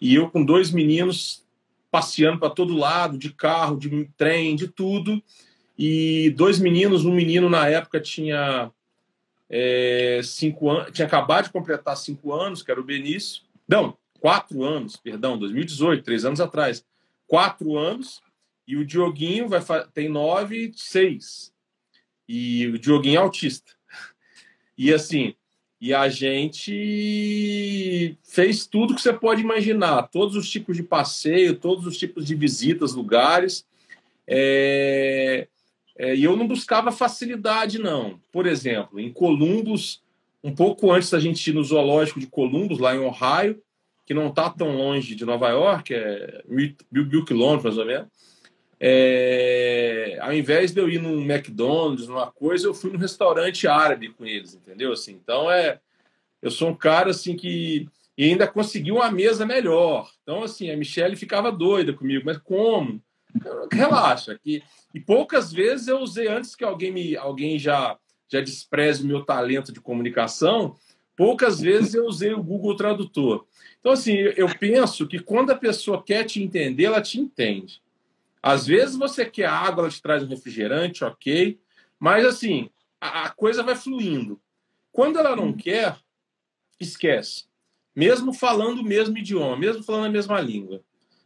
e eu com dois meninos passeando para todo lado, de carro, de trem, de tudo, e dois meninos, um menino na época tinha é, cinco anos, tinha acabado de completar cinco anos, que era o Benício, não, quatro anos, perdão, 2018, três anos atrás, quatro anos, e o Dioguinho vai tem 9, 6. E o Dioguinho é autista. E assim, e a gente fez tudo que você pode imaginar, todos os tipos de passeio, todos os tipos de visitas, lugares. É... É, e eu não buscava facilidade, não. Por exemplo, em Columbus, um pouco antes da gente ir no zoológico de Columbus, lá em Ohio, que não está tão longe de Nova York, é mil, mil quilômetros mais ou menos, é, ao invés de eu ir num McDonald's, numa coisa, eu fui num restaurante árabe com eles, entendeu? Assim, então é, eu sou um cara assim que e ainda consegui uma mesa melhor. Então assim, a Michelle ficava doida comigo, mas como? Relaxa, que e poucas vezes eu usei antes que alguém me alguém já já despreze o meu talento de comunicação, poucas vezes eu usei o Google Tradutor. Então assim, eu penso que quando a pessoa quer te entender, ela te entende. Às vezes você quer água, ela te traz um refrigerante, ok. Mas assim, a, a coisa vai fluindo. Quando ela não quer, esquece. Mesmo falando o mesmo idioma, mesmo falando a mesma língua.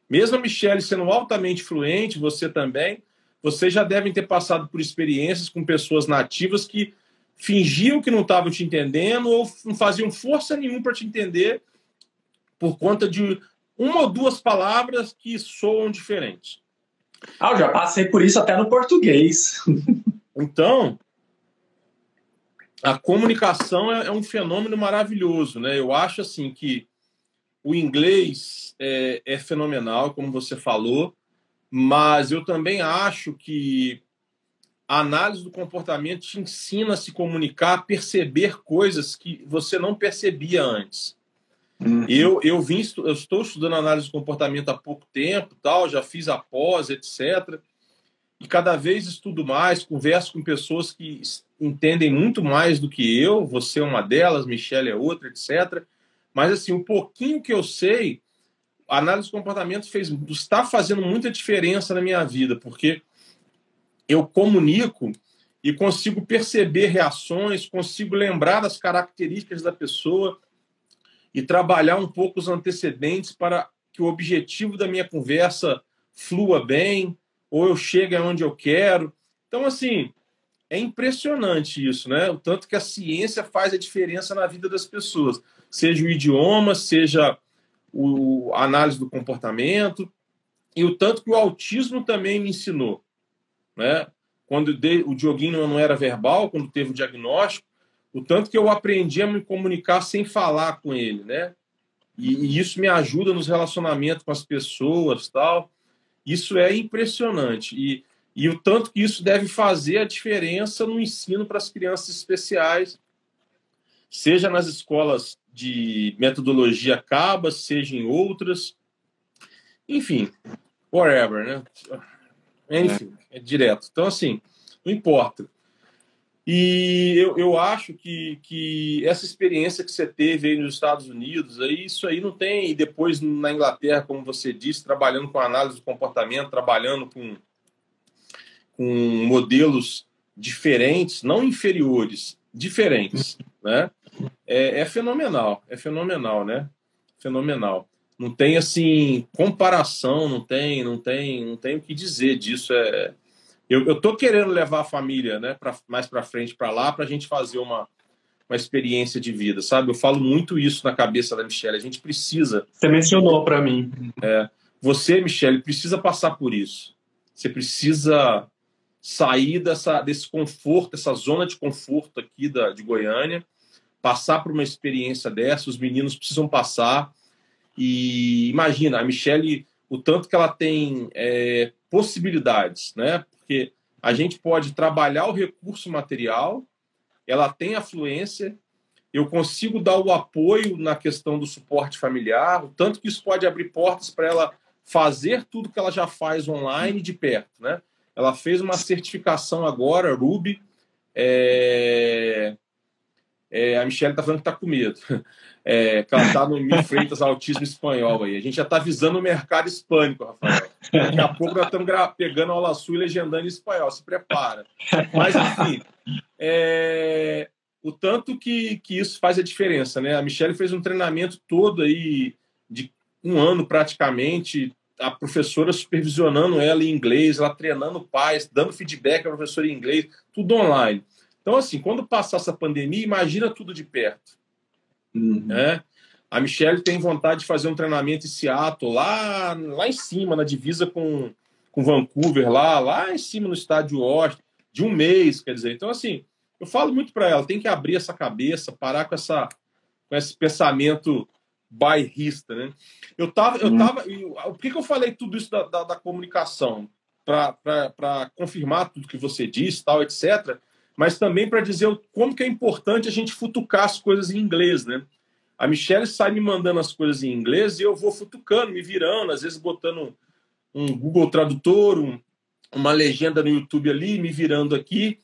Mesmo a Michelle sendo altamente fluente, você também, vocês já devem ter passado por experiências com pessoas nativas que fingiam que não estavam te entendendo ou não faziam força nenhuma para te entender por conta de uma ou duas palavras que soam diferentes. Ah, eu já passei por isso até no português. Então, a comunicação é, é, um fenômeno maravilhoso, né? Eu acho assim que o inglês é, é fenomenal, como você falou, mas eu também acho que a análise do comportamento te ensina a se comunicar, a perceber coisas que você não percebia antes. Uhum. Eu, eu, vim, eu estou estudando análise do comportamento há pouco tempo, tal, já fiz a pós, etc. E cada vez estudo mais, converso com pessoas que entendem muito mais do que eu. Você é uma delas, Michelle é outra, etc. Mas assim, um pouquinho que eu sei, a análise do comportamento fez, está fazendo muita diferença na minha vida, porque eu comunico e consigo perceber reações, consigo lembrar das características da pessoa e trabalhar um pouco os antecedentes para que o objetivo da minha conversa flua bem, ou eu chegue aonde eu quero. Então, assim, é impressionante isso, né? O tanto que a ciência faz a diferença na vida das pessoas, seja o idioma, seja o, a análise do comportamento, e o tanto que o autismo também me ensinou, né? Quando o Dioguinho não era verbal, quando teve o diagnóstico, o tanto que eu aprendi a me comunicar sem falar com ele, né? E, e, isso me ajuda nos relacionamentos com as pessoas, tal. Isso é impressionante e, e o tanto que isso deve fazer a diferença no ensino para as crianças especiais, seja nas escolas de metodologia CABA, seja em outras, enfim, whatever, né? Enfim, é direto. Então, assim, não importa. E eu, eu acho que, que essa experiência que você teve aí nos Estados Unidos, aí, isso aí não tem. E depois na Inglaterra, como você disse, trabalhando com análise do comportamento, trabalhando com, com modelos diferentes, não inferiores, diferentes, né? É, é fenomenal, é fenomenal, né? Fenomenal. Não tem assim comparação, não tem, não tem, não tem o que dizer disso. É, eu, eu tô querendo levar a família, né, pra, mais para frente para lá, para a gente fazer uma, uma experiência de vida, sabe? Eu falo muito isso na cabeça da Michelle. A gente precisa. Você mencionou para mim. É, você, Michelle, precisa passar por isso. Você precisa sair dessa, desse conforto, dessa zona de conforto aqui da, de Goiânia, passar por uma experiência dessa. Os meninos precisam passar. E imagina, a Michelle, o tanto que ela tem é, possibilidades, né? Porque a gente pode trabalhar o recurso material, ela tem afluência, eu consigo dar o apoio na questão do suporte familiar, o tanto que isso pode abrir portas para ela fazer tudo que ela já faz online de perto, né? Ela fez uma certificação agora, Ruby, é... É, a Michelle está falando que está com medo. É, ela está no Mil Freitas Autismo Espanhol aí. A gente já está visando o mercado hispânico, Rafael. Daqui a pouco nós estamos pegando a aula sua e legendando em espanhol. Se prepara. Mas, enfim, é, o tanto que, que isso faz a diferença, né? A Michelle fez um treinamento todo aí de um ano praticamente, a professora supervisionando ela em inglês, ela treinando pais, dando feedback à professora em inglês, tudo online. Então, assim, quando passar essa pandemia, imagina tudo de perto. Uhum. Né? A Michelle tem vontade de fazer um treinamento em Seattle, lá, lá em cima, na divisa com, com Vancouver, lá, lá em cima no estádio Washington, de um mês, quer dizer. Então, assim, eu falo muito para ela, tem que abrir essa cabeça, parar com, essa, com esse pensamento bairrista, né? Eu tava, eu tava, por que, que eu falei tudo isso da, da, da comunicação? Para confirmar tudo que você disse, tal, etc mas também para dizer como que é importante a gente futucar as coisas em inglês, né? A Michelle sai me mandando as coisas em inglês e eu vou futucando, me virando, às vezes botando um Google Tradutor, um, uma legenda no YouTube ali, me virando aqui.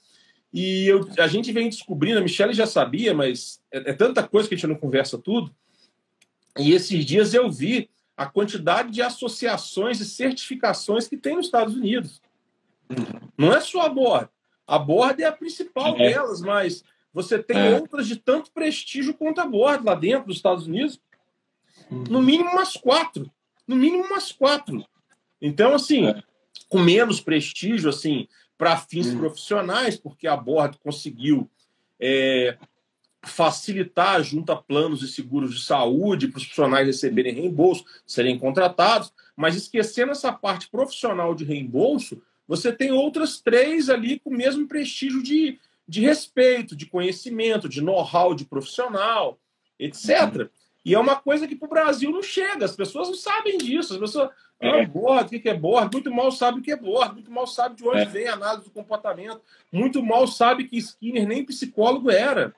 E eu, a gente vem descobrindo, a Michelle já sabia, mas é, é tanta coisa que a gente não conversa tudo. E esses dias eu vi a quantidade de associações e certificações que tem nos Estados Unidos. Uhum. Não é só a Board. A Board é a principal é. delas, mas você tem é. outras de tanto prestígio quanto a Board lá dentro dos Estados Unidos. Uhum. No mínimo umas quatro. No mínimo umas quatro. Então, assim, é. com menos prestígio, assim, para fins uhum. profissionais, porque a Board conseguiu é, facilitar junto a planos e seguros de saúde para os profissionais receberem reembolso, serem contratados, mas esquecendo essa parte profissional de reembolso, você tem outras três ali com o mesmo prestígio de, de respeito, de conhecimento, de know-how de profissional, etc. E é uma coisa que para o Brasil não chega, as pessoas não sabem disso, as pessoas. É. Ah, o que é board? Muito mal sabe o que é board, muito mal sabe de onde é. vem a análise do comportamento, muito mal sabe que Skinner nem psicólogo era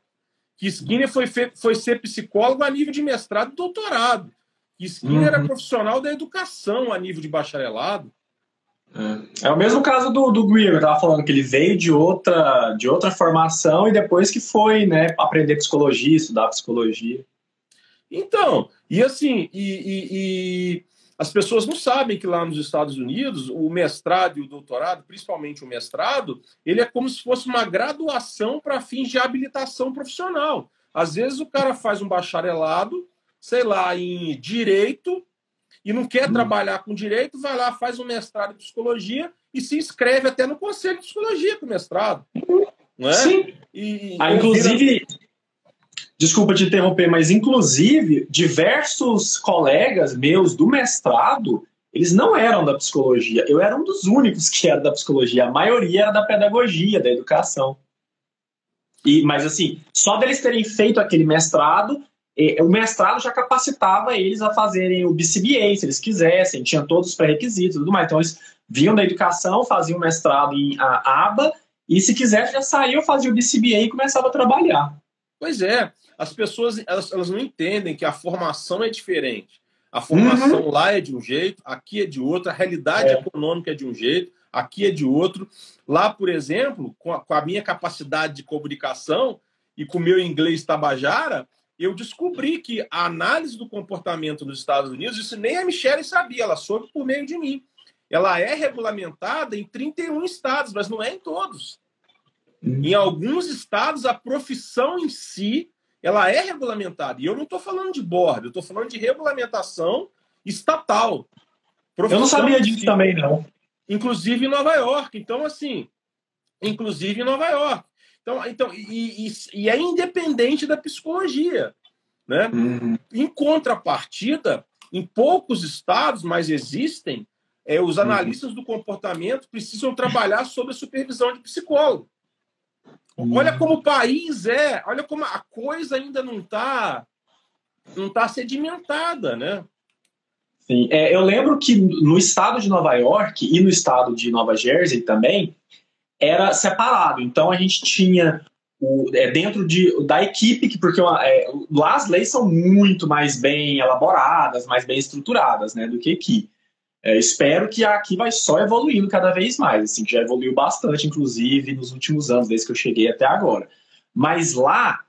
que Skinner foi, foi ser psicólogo a nível de mestrado e doutorado. Que Skinner uhum. era profissional da educação a nível de bacharelado. É, é o mesmo caso do, do Greer, eu estava falando que ele veio de outra, de outra formação e depois que foi né, aprender psicologia, estudar psicologia. Então, e assim, e, e, e as pessoas não sabem que lá nos Estados Unidos, o mestrado e o doutorado, principalmente o mestrado, ele é como se fosse uma graduação para fins de habilitação profissional. Às vezes o cara faz um bacharelado, sei lá, em direito, e não quer hum. trabalhar com direito, vai lá, faz um mestrado em psicologia e se inscreve até no conselho de psicologia com mestrado. Não é? Sim. E, ah, inclusive, Desculpa te interromper, mas inclusive diversos colegas meus do mestrado, eles não eram da psicologia. Eu era um dos únicos que era da psicologia. A maioria era da pedagogia, da educação. E, mas assim, só deles terem feito aquele mestrado, o mestrado já capacitava eles a fazerem o BCBA, se eles quisessem, tinha todos os pré-requisitos e tudo mais. Então eles vinham da educação, faziam o mestrado em aba, e se quisesse já saíam, faziam o BCBA e começava a trabalhar. Pois é as pessoas elas, elas não entendem que a formação é diferente. A formação uhum. lá é de um jeito, aqui é de outro, a realidade é. econômica é de um jeito, aqui é de outro. Lá, por exemplo, com a, com a minha capacidade de comunicação e com o meu inglês tabajara, eu descobri que a análise do comportamento nos Estados Unidos, isso nem a Michelle sabia, ela soube por meio de mim. Ela é regulamentada em 31 estados, mas não é em todos. Uhum. Em alguns estados, a profissão em si ela é regulamentada. E eu não estou falando de bordo, eu estou falando de regulamentação estatal. Eu não sabia disso também, não. Inclusive em Nova York. Então, assim, inclusive em Nova York. Então, então e, e, e é independente da psicologia. Né? Uhum. Em contrapartida, em poucos estados, mas existem, é, os uhum. analistas uhum. do comportamento precisam trabalhar sob a supervisão de psicólogo. Olha como o país é, olha como a coisa ainda não está não tá sedimentada, né? Sim, é, eu lembro que no estado de Nova York e no estado de Nova Jersey também era separado. Então a gente tinha o, é, dentro de, da equipe, que porque é, lá as leis são muito mais bem elaboradas, mais bem estruturadas, né, do que aqui. É, espero que aqui vai só evoluindo cada vez mais, assim, já evoluiu bastante, inclusive, nos últimos anos, desde que eu cheguei até agora. Mas lá,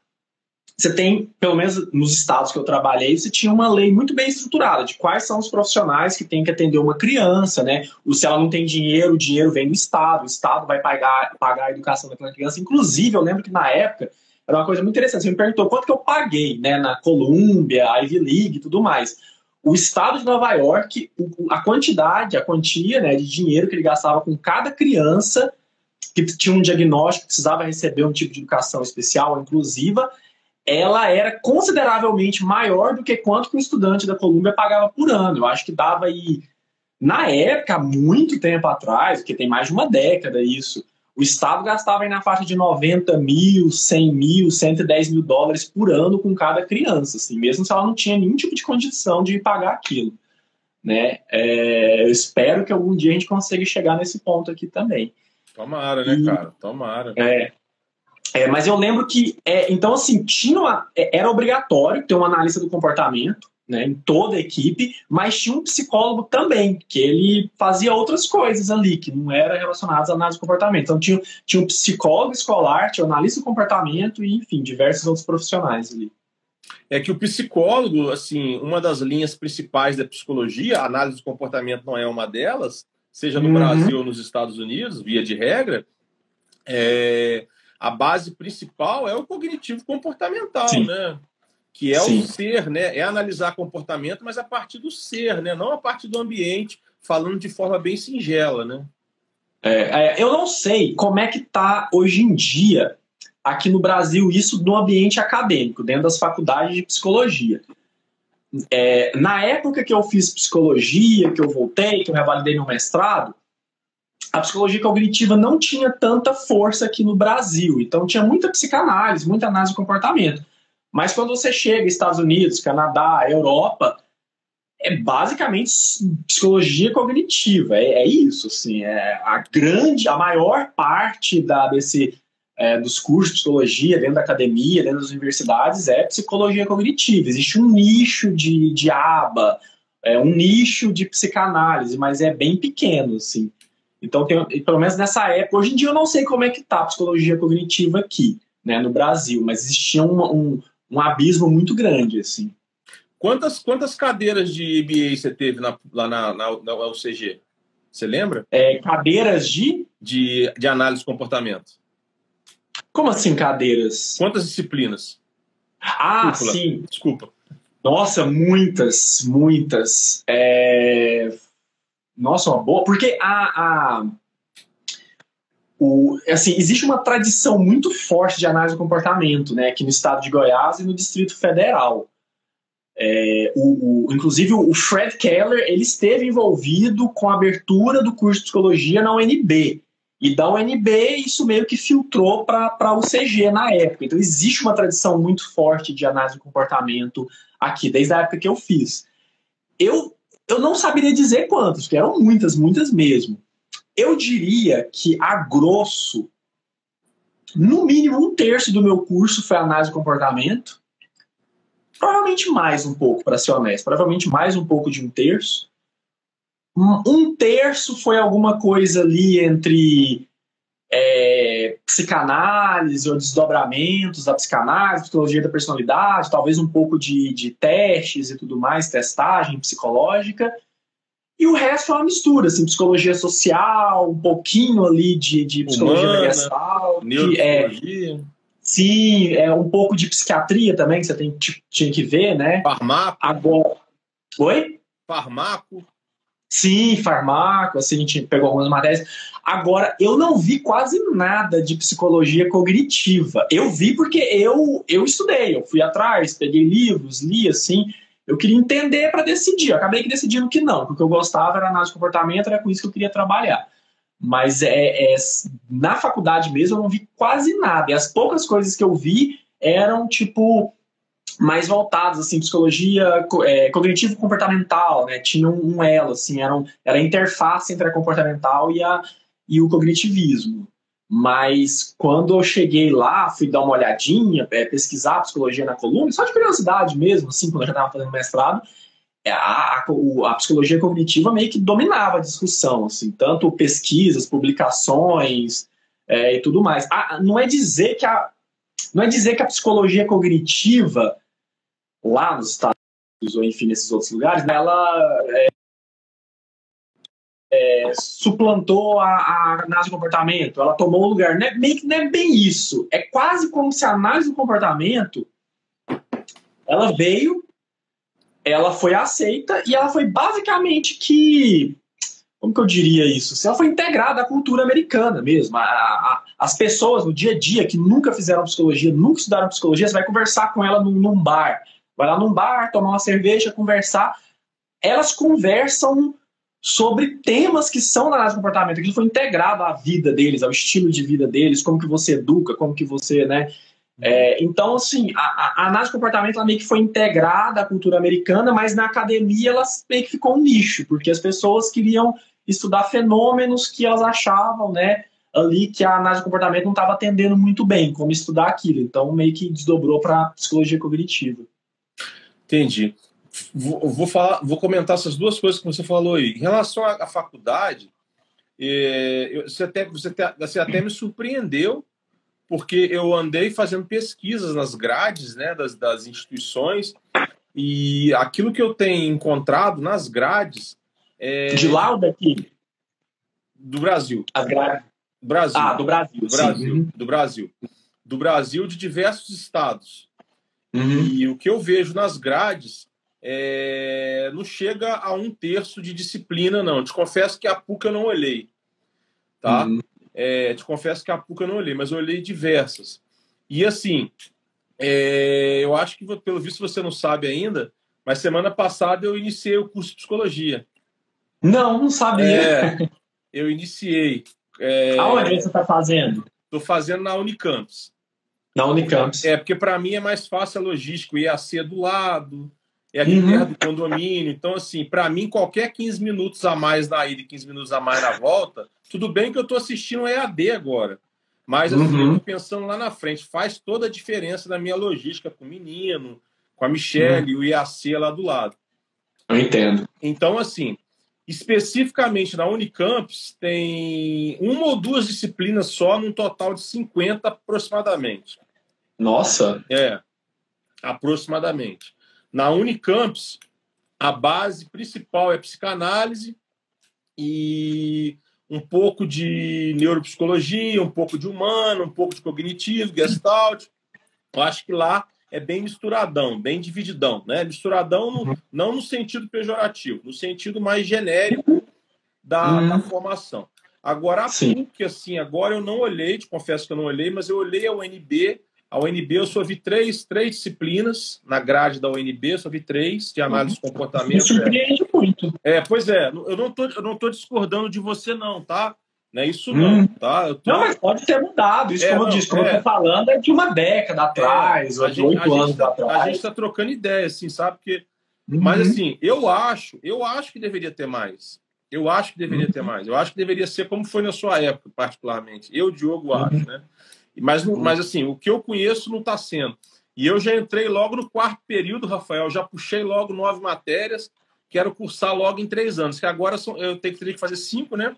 você tem, pelo menos nos estados que eu trabalhei, você tinha uma lei muito bem estruturada de quais são os profissionais que têm que atender uma criança, né? Ou se ela não tem dinheiro, o dinheiro vem do Estado, o Estado vai pagar, pagar a educação daquela criança. Inclusive, eu lembro que na época era uma coisa muito interessante. Você me perguntou quanto que eu paguei, né? Na Colômbia, Ivy League e tudo mais o estado de Nova York, a quantidade, a quantia né, de dinheiro que ele gastava com cada criança que tinha um diagnóstico, precisava receber um tipo de educação especial, inclusiva, ela era consideravelmente maior do que quanto que o estudante da Colômbia pagava por ano. Eu acho que dava aí, na época, muito tempo atrás, porque tem mais de uma década isso, o Estado gastava aí na faixa de 90 mil, 100 mil, 110 mil dólares por ano com cada criança, assim, mesmo se ela não tinha nenhum tipo de condição de pagar aquilo. Né? É, eu espero que algum dia a gente consiga chegar nesse ponto aqui também. Tomara, né, e, cara? Tomara. É, é, mas eu lembro que, é, então, assim, tinha uma, é, era obrigatório ter um analista do comportamento, né, em toda a equipe, mas tinha um psicólogo também, que ele fazia outras coisas ali, que não era relacionadas à análise de comportamento. Então tinha, tinha um psicólogo escolar, tinha um analista de comportamento e, enfim, diversos outros profissionais ali. é que o psicólogo, assim, uma das linhas principais da psicologia, a análise do comportamento não é uma delas, seja no uhum. Brasil ou nos Estados Unidos, via de regra, é, a base principal é o cognitivo comportamental, Sim. né? Que é Sim. o ser, né? É analisar comportamento, mas a partir do ser, né? Não a partir do ambiente, falando de forma bem singela, né? É, é, eu não sei como é que está hoje em dia aqui no Brasil isso no ambiente acadêmico, dentro das faculdades de psicologia. É, na época que eu fiz psicologia, que eu voltei, que eu revalidei meu mestrado, a psicologia cognitiva não tinha tanta força aqui no Brasil. Então tinha muita psicanálise, muita análise de comportamento. Mas quando você chega Estados Unidos, Canadá, Europa, é basicamente psicologia cognitiva. É, é isso, assim. É a grande, a maior parte da, desse, é, dos cursos de psicologia dentro da academia, dentro das universidades, é psicologia cognitiva. Existe um nicho de, de aba, é, um nicho de psicanálise, mas é bem pequeno, assim. Então, tem, pelo menos nessa época, hoje em dia eu não sei como é que está a psicologia cognitiva aqui, né, no Brasil, mas existia um, um, um abismo muito grande, assim. Quantas, quantas cadeiras de MBA você teve na, lá na, na, na UCG? Você lembra? É, cadeiras de? de? De análise de comportamento. Como assim cadeiras? Quantas disciplinas? Ah, sim. Desculpa. Nossa, muitas, muitas. É... Nossa, uma boa. Porque a, a, o, assim, existe uma tradição muito forte de análise do comportamento, né, aqui no estado de Goiás e no Distrito Federal. É, o, o, inclusive o Fred Keller ele esteve envolvido com a abertura do curso de psicologia na UNB. E da UNB, isso meio que filtrou para o CG na época. Então, existe uma tradição muito forte de análise do comportamento aqui, desde a época que eu fiz. Eu, eu não saberia dizer quantas, porque eram muitas, muitas mesmo. Eu diria que, a grosso, no mínimo um terço do meu curso foi análise do comportamento. Provavelmente mais um pouco, para ser honesto. Provavelmente mais um pouco de um terço. Um terço foi alguma coisa ali entre é, psicanálise ou desdobramentos da psicanálise, psicologia da personalidade, talvez um pouco de, de testes e tudo mais, testagem psicológica. E o resto é uma mistura, assim, psicologia social, um pouquinho ali de, de psicologia Humana, universal. Neuropsicologia. É, sim, é um pouco de psiquiatria também, que você tem, tinha que ver, né? Farmaco. Agora. Oi? Farmaco. Sim, farmaco, assim, a gente pegou algumas matérias. Agora, eu não vi quase nada de psicologia cognitiva. Eu vi porque eu, eu estudei, eu fui atrás, peguei livros, li, assim. Eu queria entender para decidir. Eu acabei decidindo que não, porque eu gostava era análise de comportamento, era com isso que eu queria trabalhar. Mas é, é, na faculdade mesmo eu não vi quase nada. E as poucas coisas que eu vi eram tipo mais voltados, assim, psicologia é, cognitivo-comportamental, né? Tinha um, um, elo, assim, era, um, era a interface entre a comportamental e, a, e o cognitivismo. Mas quando eu cheguei lá, fui dar uma olhadinha, é, pesquisar psicologia na coluna, só de curiosidade mesmo, assim, quando eu já estava fazendo mestrado, é, a, a, psicologia cognitiva meio que dominava a discussão, assim, tanto pesquisas, publicações é, e tudo mais. Não é dizer que a não é dizer que a psicologia cognitiva lá nos Estados Unidos ou enfim nesses outros lugares, ela é, suplantou a, a, análise do comportamento, ela tomou o lugar. Não é, meio que não é bem isso. É quase como se a análise do comportamento ela veio, ela foi aceita e ela foi basicamente que como que eu diria isso? Se ela foi integrada à cultura americana mesmo. A, a, as pessoas no dia a dia que nunca fizeram psicologia, nunca estudaram psicologia, você vai conversar com ela num, num bar. Vai lá num bar, tomar uma cerveja, conversar. Elas conversam sobre temas que são na análise de comportamento, aquilo foi integrado à vida deles, ao estilo de vida deles, como que você educa, como que você, né? É, então, assim, a, a, análise de comportamento ela meio que foi integrada à cultura americana, mas na academia ela meio que ficou um nicho, porque as pessoas queriam estudar fenômenos que elas achavam, né, ali que a análise de comportamento não estava atendendo muito bem, como estudar aquilo. Então, meio que desdobrou para psicologia cognitiva. Entendi. Vou, vou, falar, vou comentar essas duas coisas que você falou aí. Em relação à, à faculdade, é, você, até, você, até, você até me surpreendeu, porque eu andei fazendo pesquisas nas grades né, das, das instituições e aquilo que eu tenho encontrado nas grades. É... De lá ou daqui? Do Brasil. As grades. Brasil. Ah, do Brasil. Do Brasil. Uhum. Do Brasil. Do Brasil, de diversos estados. Uhum. E o que eu vejo nas grades é... não chega a um terço de disciplina, não. Te confesso que a PUC eu não olhei. Tá? Uhum. É, te confesso que a PUC eu não olhei, mas eu olhei diversas. E assim, é, eu acho que, pelo visto, você não sabe ainda, mas semana passada eu iniciei o curso de psicologia. Não, não sabia. É, eu iniciei. É, Aonde você está fazendo? Estou fazendo na Unicampus. Na Unicampus. É, porque para mim é mais fácil a logística, o IAC é do lado, é aqui uhum. do condomínio. Então, assim, para mim, qualquer 15 minutos a mais na ida e 15 minutos a mais na volta, tudo bem que eu estou assistindo o EAD agora. Mas assim, uhum. eu tô pensando lá na frente, faz toda a diferença na minha logística com o menino, com a Michelle, uhum. o IAC lá do lado. Eu entendo. Então, assim, especificamente na Unicampus, tem uma ou duas disciplinas só, num total de 50 aproximadamente. Nossa! É, aproximadamente. Na Unicampus, a base principal é psicanálise e um pouco de neuropsicologia, um pouco de humano, um pouco de cognitivo, gestalt. Eu acho que lá é bem misturadão, bem divididão, né? Misturadão no, uhum. não no sentido pejorativo, no sentido mais genérico da, uhum. da formação. Agora, a Sim. PUC, assim, agora eu não olhei, te confesso que eu não olhei, mas eu olhei a UNB. A UNB eu só vi três, três disciplinas na grade da UNB, eu só vi três de análise de comportamento. Me surpreende muito. É, pois é, eu não tô, eu não tô discordando de você, não, tá? Não é isso não, hum. tá? Tô... Não, mas pode ser mudado. Isso, é, como não, eu disse, como é. eu tô falando, é de uma década atrás, é, ou de oito anos tá, atrás. A gente está trocando ideia, assim, sabe? Porque, uhum. Mas, assim, eu acho, eu acho que deveria ter mais. Eu acho que deveria uhum. ter mais. Eu acho que deveria ser como foi na sua época, particularmente. Eu, Diogo, uhum. acho, né? Mas, uhum. mas, assim, o que eu conheço não está sendo. E eu já entrei logo no quarto período, Rafael, já puxei logo nove matérias, quero cursar logo em três anos, que agora são, eu tenho que, que fazer cinco, né?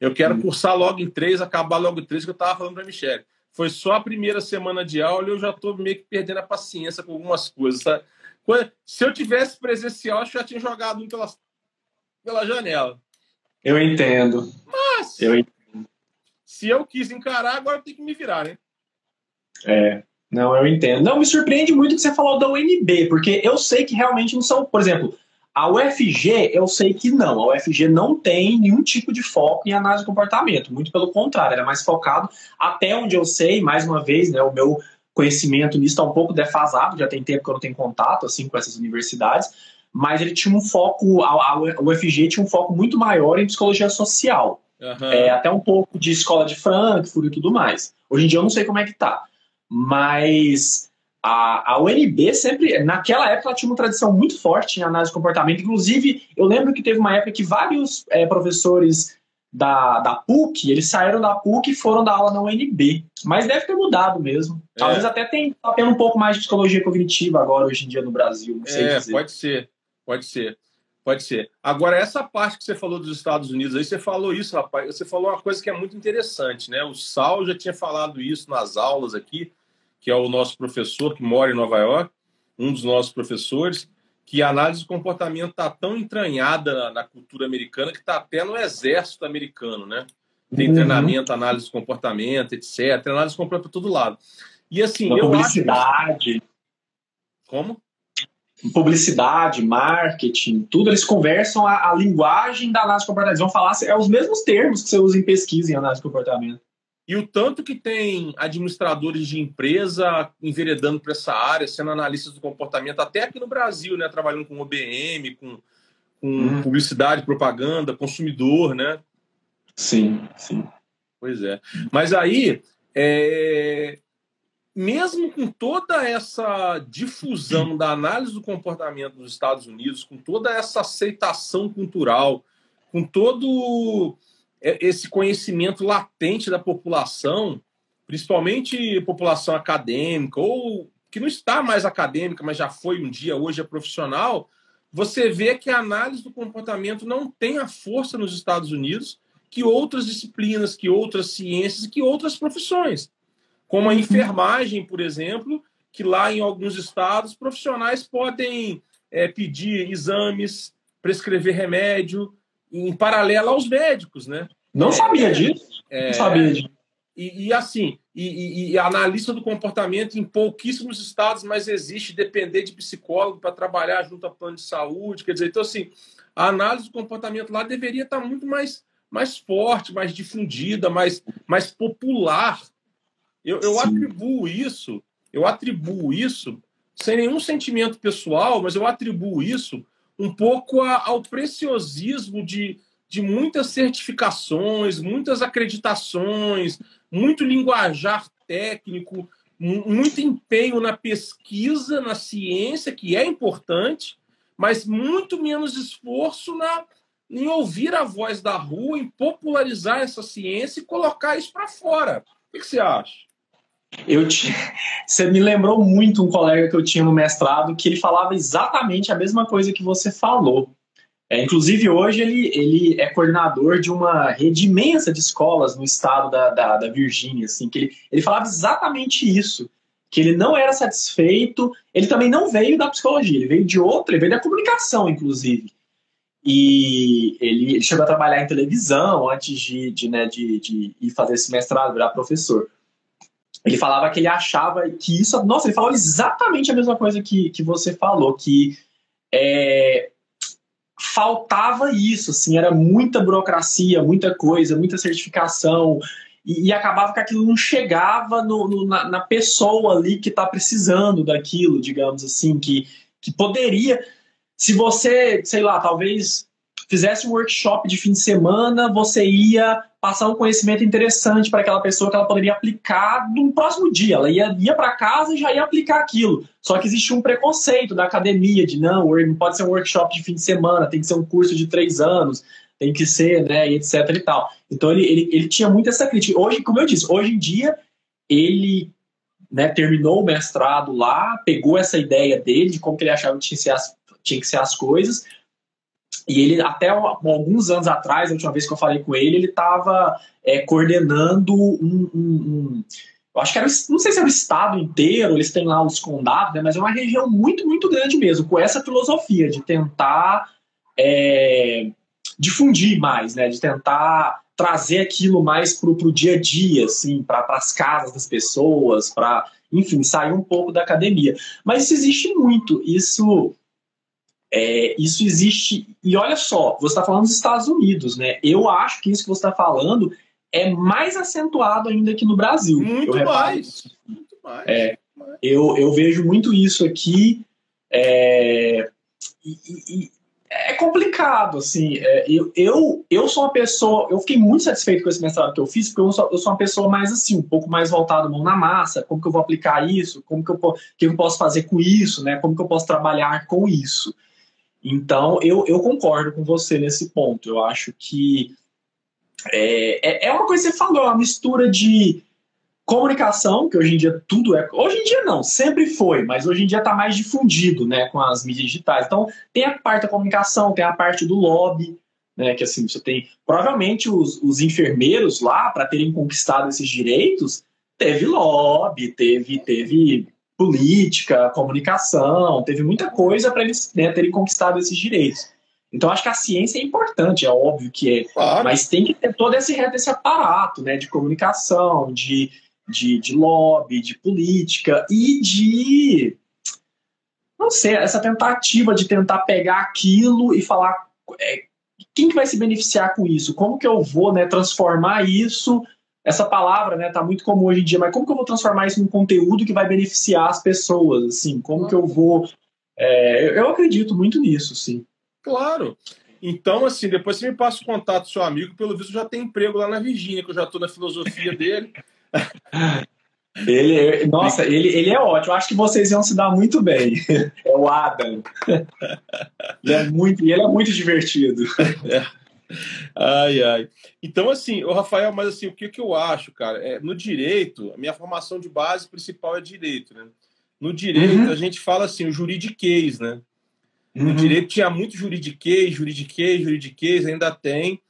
Eu quero uhum. cursar logo em três, acabar logo em três, que eu estava falando para a Michelle. Foi só a primeira semana de aula e eu já estou meio que perdendo a paciência com algumas coisas. Sabe? Se eu tivesse presencial, acho que já tinha jogado um pela, pela janela. Eu entendo. Mas, eu entendo. Se eu quis encarar, agora eu tenho que me virar, né? É. Não, eu entendo. Não, me surpreende muito que você falou da UNB, porque eu sei que realmente não são, por exemplo, a UFG, eu sei que não. A UFG não tem nenhum tipo de foco em análise de comportamento. Muito pelo contrário, ela é mais focado, até onde eu sei, mais uma vez, né, o meu conhecimento nisso está um pouco defasado, já tem tempo que eu não tenho contato assim com essas universidades, mas ele tinha um foco, a, a UFG tinha um foco muito maior em psicologia social. Uhum. É, até um pouco de escola de Frankfurt e tudo mais. Hoje em dia eu não sei como é que tá. Mas a, a UNB sempre, naquela época, ela tinha uma tradição muito forte em análise de comportamento. Inclusive, eu lembro que teve uma época que vários é, professores da, da PUC, eles saíram da PUC e foram dar aula na UNB. Mas deve ter mudado mesmo. É. Talvez até tenha tá tendo um pouco mais de psicologia cognitiva agora, hoje em dia, no Brasil. Não sei é, dizer. pode ser, pode ser. Pode ser. Agora, essa parte que você falou dos Estados Unidos, aí você falou isso, rapaz. Você falou uma coisa que é muito interessante, né? O Sal já tinha falado isso nas aulas aqui que é o nosso professor que mora em Nova York, um dos nossos professores, que a análise do comportamento está tão entranhada na, na, cultura americana que está até no exército americano, né? Tem uhum. treinamento, análise do comportamento, etc. Análise de comportamento para todo lado. E assim, Uma eu publicidade. acho. Como? Publicidade, marketing, tudo, eles conversam a, a linguagem da análise de comportamento. Eles vão falar, é os mesmos termos que você usa em pesquisa em análise de comportamento. E o tanto que tem administradores de empresa enveredando para essa área, sendo analistas do comportamento, até aqui no Brasil, né? Trabalhando com OBM, com, com hum. publicidade, propaganda, consumidor, né? Sim, sim. Pois é. Mas aí, é... mesmo com toda essa difusão da análise do comportamento nos Estados Unidos, com toda essa aceitação cultural, com todo é, esse conhecimento latente da população, principalmente população acadêmica, ou que não está mais acadêmica, mas já foi um dia, hoje é profissional, você vê que a análise do comportamento não tem a força nos Estados Unidos que outras disciplinas, que outras ciências, que outras profissões. Como a enfermagem, por exemplo, que lá em alguns estados profissionais podem é, pedir exames, prescrever remédio, em paralelo aos médicos, né? Não é, sabia disso. É, não sabia disso. E, e assim, e, e, e, analista do comportamento em pouquíssimos estados, mas existe depender de psicólogo para trabalhar junto a plano de saúde. Quer dizer, então, assim, a análise do comportamento lá deveria estar muito mais, mais forte, mais difundida, mais, mais popular. Eu, eu atribuo isso, eu atribuo isso sem nenhum sentimento pessoal, mas eu atribuo isso um pouco a, ao preciosismo de, de muitas certificações, muitas acreditações, muito linguajar técnico, muito empenho na pesquisa, na ciência, que é importante, mas muito menos esforço na, em ouvir a voz da rua, em popularizar essa ciência e colocar isso para fora. O que você acha? Eu te... Você me lembrou muito um colega que eu tinha no mestrado que ele falava exatamente a mesma coisa que você falou. É, inclusive, hoje ele, ele é coordenador de uma rede imensa de escolas no estado da, da, da Virgínia. Assim, que ele, ele falava exatamente isso, que ele não era satisfeito. Ele também não veio da psicologia, ele veio de outra, ele veio da comunicação, inclusive. E ele, ele chegou a trabalhar em televisão antes de, de, né, de, de ir fazer esse mestrado, virar professor ele falava que ele achava que isso. Nossa, ele falou exatamente a mesma coisa que, que você falou, que é, faltava isso, assim, era muita burocracia, muita coisa, muita certificação, e, e acabava que aquilo não chegava no, no, na, na, pessoa ali que está precisando daquilo, digamos assim, que, que poderia. Se você, sei lá, talvez fizesse um workshop de fim de semana, você ia passar um conhecimento interessante para aquela pessoa que ela poderia aplicar no próximo dia. Ela ia, ia para casa e já ia aplicar aquilo. Só que existe um preconceito da academia de não, não pode ser um workshop de fim de semana, tem que ser um curso de três anos, tem que ser, né, e etc e tal. Então ele, ele, ele tinha muito essa crítica. Hoje, como eu disse, hoje em dia ele né, terminou o mestrado lá, pegou essa ideia dele de como que ele achava que tinha que ser as, tinha que ser as coisas, e ele, até alguns anos atrás, a última vez que eu falei com ele, ele estava é, coordenando um, um, um, Eu acho que era. Não sei se era o estado inteiro, eles têm lá os condados, né, mas é uma região muito, muito grande mesmo, com essa filosofia de tentar é, difundir mais, né, de tentar trazer aquilo mais para o dia a dia, assim, para as casas das pessoas, para, enfim, sair um pouco da academia. Mas isso existe muito. Isso é, isso existe. E olha só, você está falando dos Estados Unidos, né? Eu acho que isso que você está falando é mais acentuado ainda aqui no Brasil. Muito mais. Muito mais. É, eu, eu vejo muito isso aqui. É, e, e, é complicado, assim. É, eu, eu, eu sou uma pessoa. Eu fiquei muito satisfeito com esse mestrado que eu fiz, porque eu sou, eu sou uma pessoa mais assim, um pouco mais voltada mão na massa. Como que eu vou aplicar isso? Como que eu, que eu posso fazer com isso? Né? Como que eu posso trabalhar com isso? Então, eu, eu concordo com você nesse ponto. Eu acho que é, é, é uma coisa que você falou, é uma mistura de comunicação, que hoje em dia tudo é. Hoje em dia não, sempre foi, mas hoje em dia está mais difundido né, com as mídias digitais. Então, tem a parte da comunicação, tem a parte do lobby, né, que assim, você tem. Provavelmente os, os enfermeiros lá, para terem conquistado esses direitos, teve lobby, teve, teve política, comunicação, teve muita coisa para eles né, terem conquistado esses direitos. Então, acho que a ciência é importante, é óbvio que é, claro. mas tem que ter todo esse, esse aparato né, de comunicação, de, de, de lobby, de política e de. Não sei, essa tentativa de tentar pegar aquilo e falar é, quem que vai se beneficiar com isso? Como que eu vou né, transformar isso essa palavra, né, tá muito comum hoje em dia, mas como que eu vou transformar isso num conteúdo que vai beneficiar as pessoas, assim? Como que eu vou... É, eu acredito muito nisso, sim. Claro. Então, assim, depois você me passa o contato do seu amigo, pelo visto já tem emprego lá na Virgínia, que eu já estou na filosofia dele. Ele, nossa, ele, ele é ótimo. Acho que vocês iam se dar muito bem. É o Adam. Ele é muito, ele é muito divertido. É. Ai, ai. Então, assim, o Rafael, mas assim, o que, que eu acho, cara? É, no direito, a minha formação de base principal é direito, né? No direito, uhum. a gente fala assim, o juridiquês, né? No uhum. direito tinha muito juridiquês, juridiquês, juridiquês, ainda tem.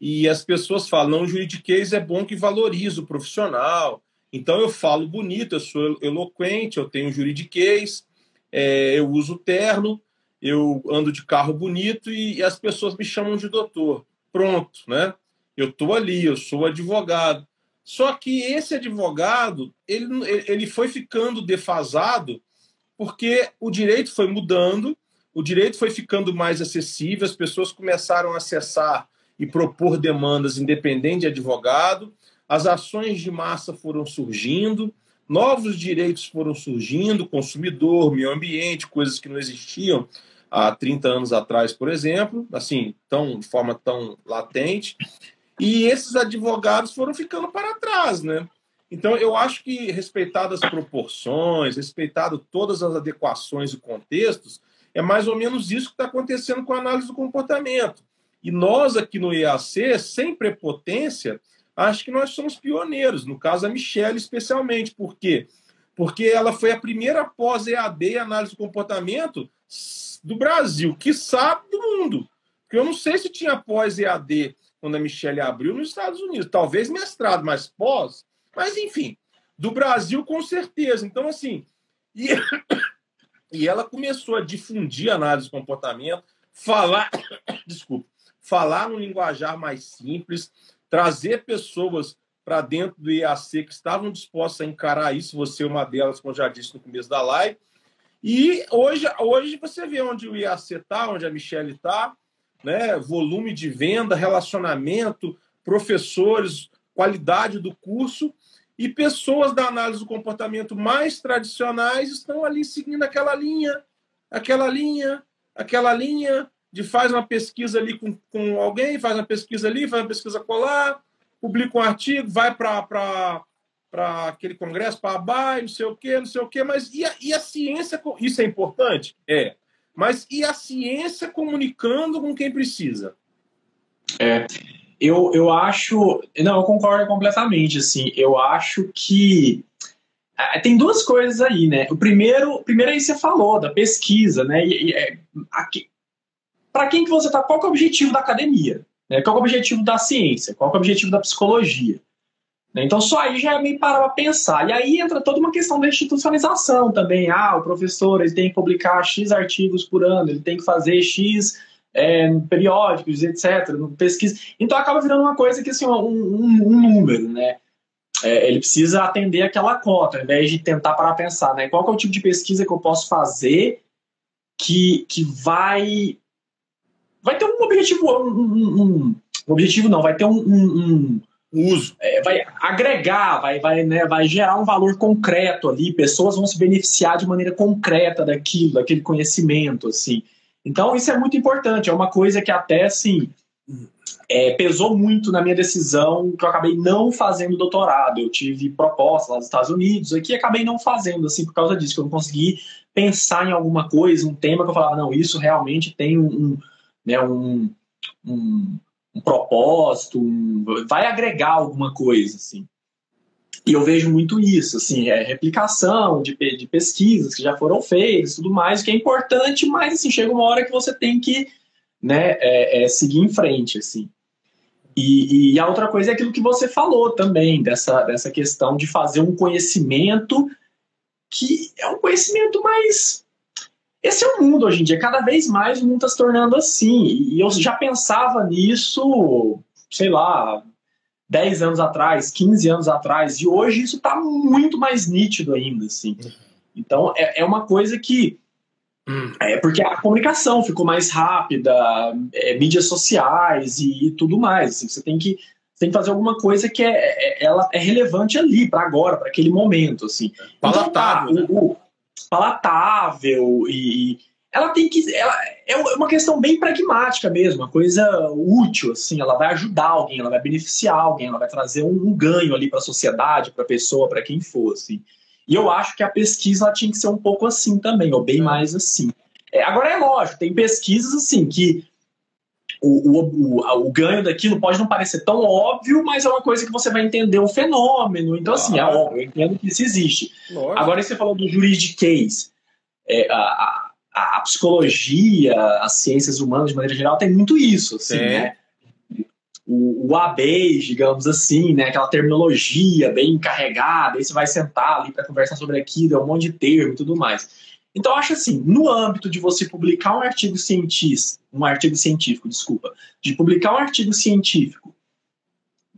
E as pessoas falam, não, o juridiquês é bom que valoriza o profissional. Então eu falo bonito, eu sou eloquente, eu tenho juridiquês, é, eu uso terno, eu ando de carro bonito e, e, as pessoas me chamam de doutor. Pronto, né? Eu estou ali, eu sou advogado. Só que esse advogado, ele, ele foi ficando defasado porque o direito foi mudando, o direito foi ficando mais acessível, as pessoas começaram a acessar e propor demandas independente de advogado, as ações de massa foram surgindo, novos direitos foram surgindo, consumidor, meio ambiente, coisas que não existiam há 30 anos atrás, por exemplo, assim, tão, de forma tão latente. E esses advogados foram ficando para trás, né? Então, eu acho que, respeitadas as proporções, respeitado todas as adequações e contextos, é mais ou menos isso que está acontecendo com a análise do comportamento. E nós, aqui no IAC, sem prepotência, acho que nós somos pioneiros, no caso a Michelle especialmente. Por quê? Porque ela foi a primeira pós-EAD análise do comportamento do Brasil, que sabe do mundo. Porque eu não sei se tinha pós-EAD quando a Michelle abriu nos Estados Unidos. Talvez mestrado, mas pós. Mas, enfim, do Brasil com certeza. Então, assim, e, e ela começou a difundir análise de comportamento, falar, desculpa, falar no linguajar mais simples, trazer pessoas para dentro do IAC que estavam dispostas a encarar isso, você é uma delas, como já disse no começo da live. E hoje, hoje você vê onde o IAC está, onde a Michelle está, né? volume de venda, relacionamento, professores, qualidade do curso, e pessoas da análise do comportamento mais tradicionais estão ali seguindo aquela linha, aquela linha, aquela linha, de faz uma pesquisa ali com, com alguém, faz uma pesquisa ali, faz uma pesquisa colar, publica um artigo, vai para aquele congresso, para a BAE, não sei o quê, não sei o quê, mas e a, e a ciência, isso é importante? É. Mas e a ciência comunicando com quem precisa? É, eu, eu acho. Não, eu concordo completamente. Assim, eu acho que tem duas coisas aí, né? O primeiro, primeiro aí você falou da pesquisa, né? E, e, é, para quem que você está, qual é o objetivo da academia, né? qual é o objetivo da ciência, qual é o objetivo da psicologia. Né? Então só aí já é meio parar para pensar. E aí entra toda uma questão da institucionalização também. Ah, o professor ele tem que publicar X artigos por ano, ele tem que fazer X é, periódicos, etc., pesquisa. Então acaba virando uma coisa que assim, um, um, um número, né? É, ele precisa atender aquela cota, ao invés de tentar parar pensar, né? Qual é o tipo de pesquisa que eu posso fazer que, que vai vai ter um objetivo, um, um, um objetivo não, vai ter um, um uso, é, vai agregar, vai, vai, né, vai gerar um valor concreto ali, pessoas vão se beneficiar de maneira concreta daquilo, daquele conhecimento, assim. Então isso é muito importante, é uma coisa que até assim é, pesou muito na minha decisão que eu acabei não fazendo doutorado. Eu tive proposta lá nos Estados Unidos, aqui acabei não fazendo, assim, por causa disso, que eu não consegui pensar em alguma coisa, um tema que eu falava, não, isso realmente tem um, né, um, um, um propósito, um, vai agregar alguma coisa, assim. E eu vejo muito isso, assim, é replicação de, de pesquisas que já foram feitas, tudo mais, que é importante, mas assim chega uma hora que você tem que, né, é, é seguir em frente, assim. E, e, a outra coisa é aquilo que você falou também, dessa, dessa questão de fazer um conhecimento que é um conhecimento mais esse é o mundo hoje em dia. Cada vez mais o mundo está se tornando assim. E eu já pensava nisso, sei lá, 10 anos atrás, 15 anos atrás. E hoje isso está muito mais nítido ainda. Assim. Então é, é uma coisa que. É porque a comunicação ficou mais rápida, é, mídias sociais e, e, tudo mais. Assim, você tem que tem que fazer alguma coisa que é, é ela é relevante ali para agora, para aquele momento, assim. Palatável. Então, tá, o, o, palatável e ela tem que ela é uma questão bem pragmática mesmo, uma coisa útil assim, ela vai ajudar alguém, ela vai beneficiar alguém, ela vai trazer um, um ganho ali para a sociedade, para a pessoa, para quem for assim. E eu acho que a pesquisa tinha que ser um pouco assim também, ou bem é. mais assim. É, agora é lógico, tem pesquisas assim que o, o, o, ganho daquilo pode não parecer tão óbvio, mas é uma coisa que você vai entender o fenômeno. Então, assim, é óbvio, eu entendo que isso existe. Lógico. Agora, você falou do juridiquês. É, a, a, a, psicologia, as ciências humanas, de maneira geral, tem muito isso, assim, né? o, o ABEI, digamos assim, né? Aquela terminologia bem carregada, aí você vai sentar ali para conversar sobre aquilo, é um monte de termo e tudo mais. Então, acho assim, no âmbito de você publicar um artigo científico, um artigo científico, desculpa, de publicar um artigo científico,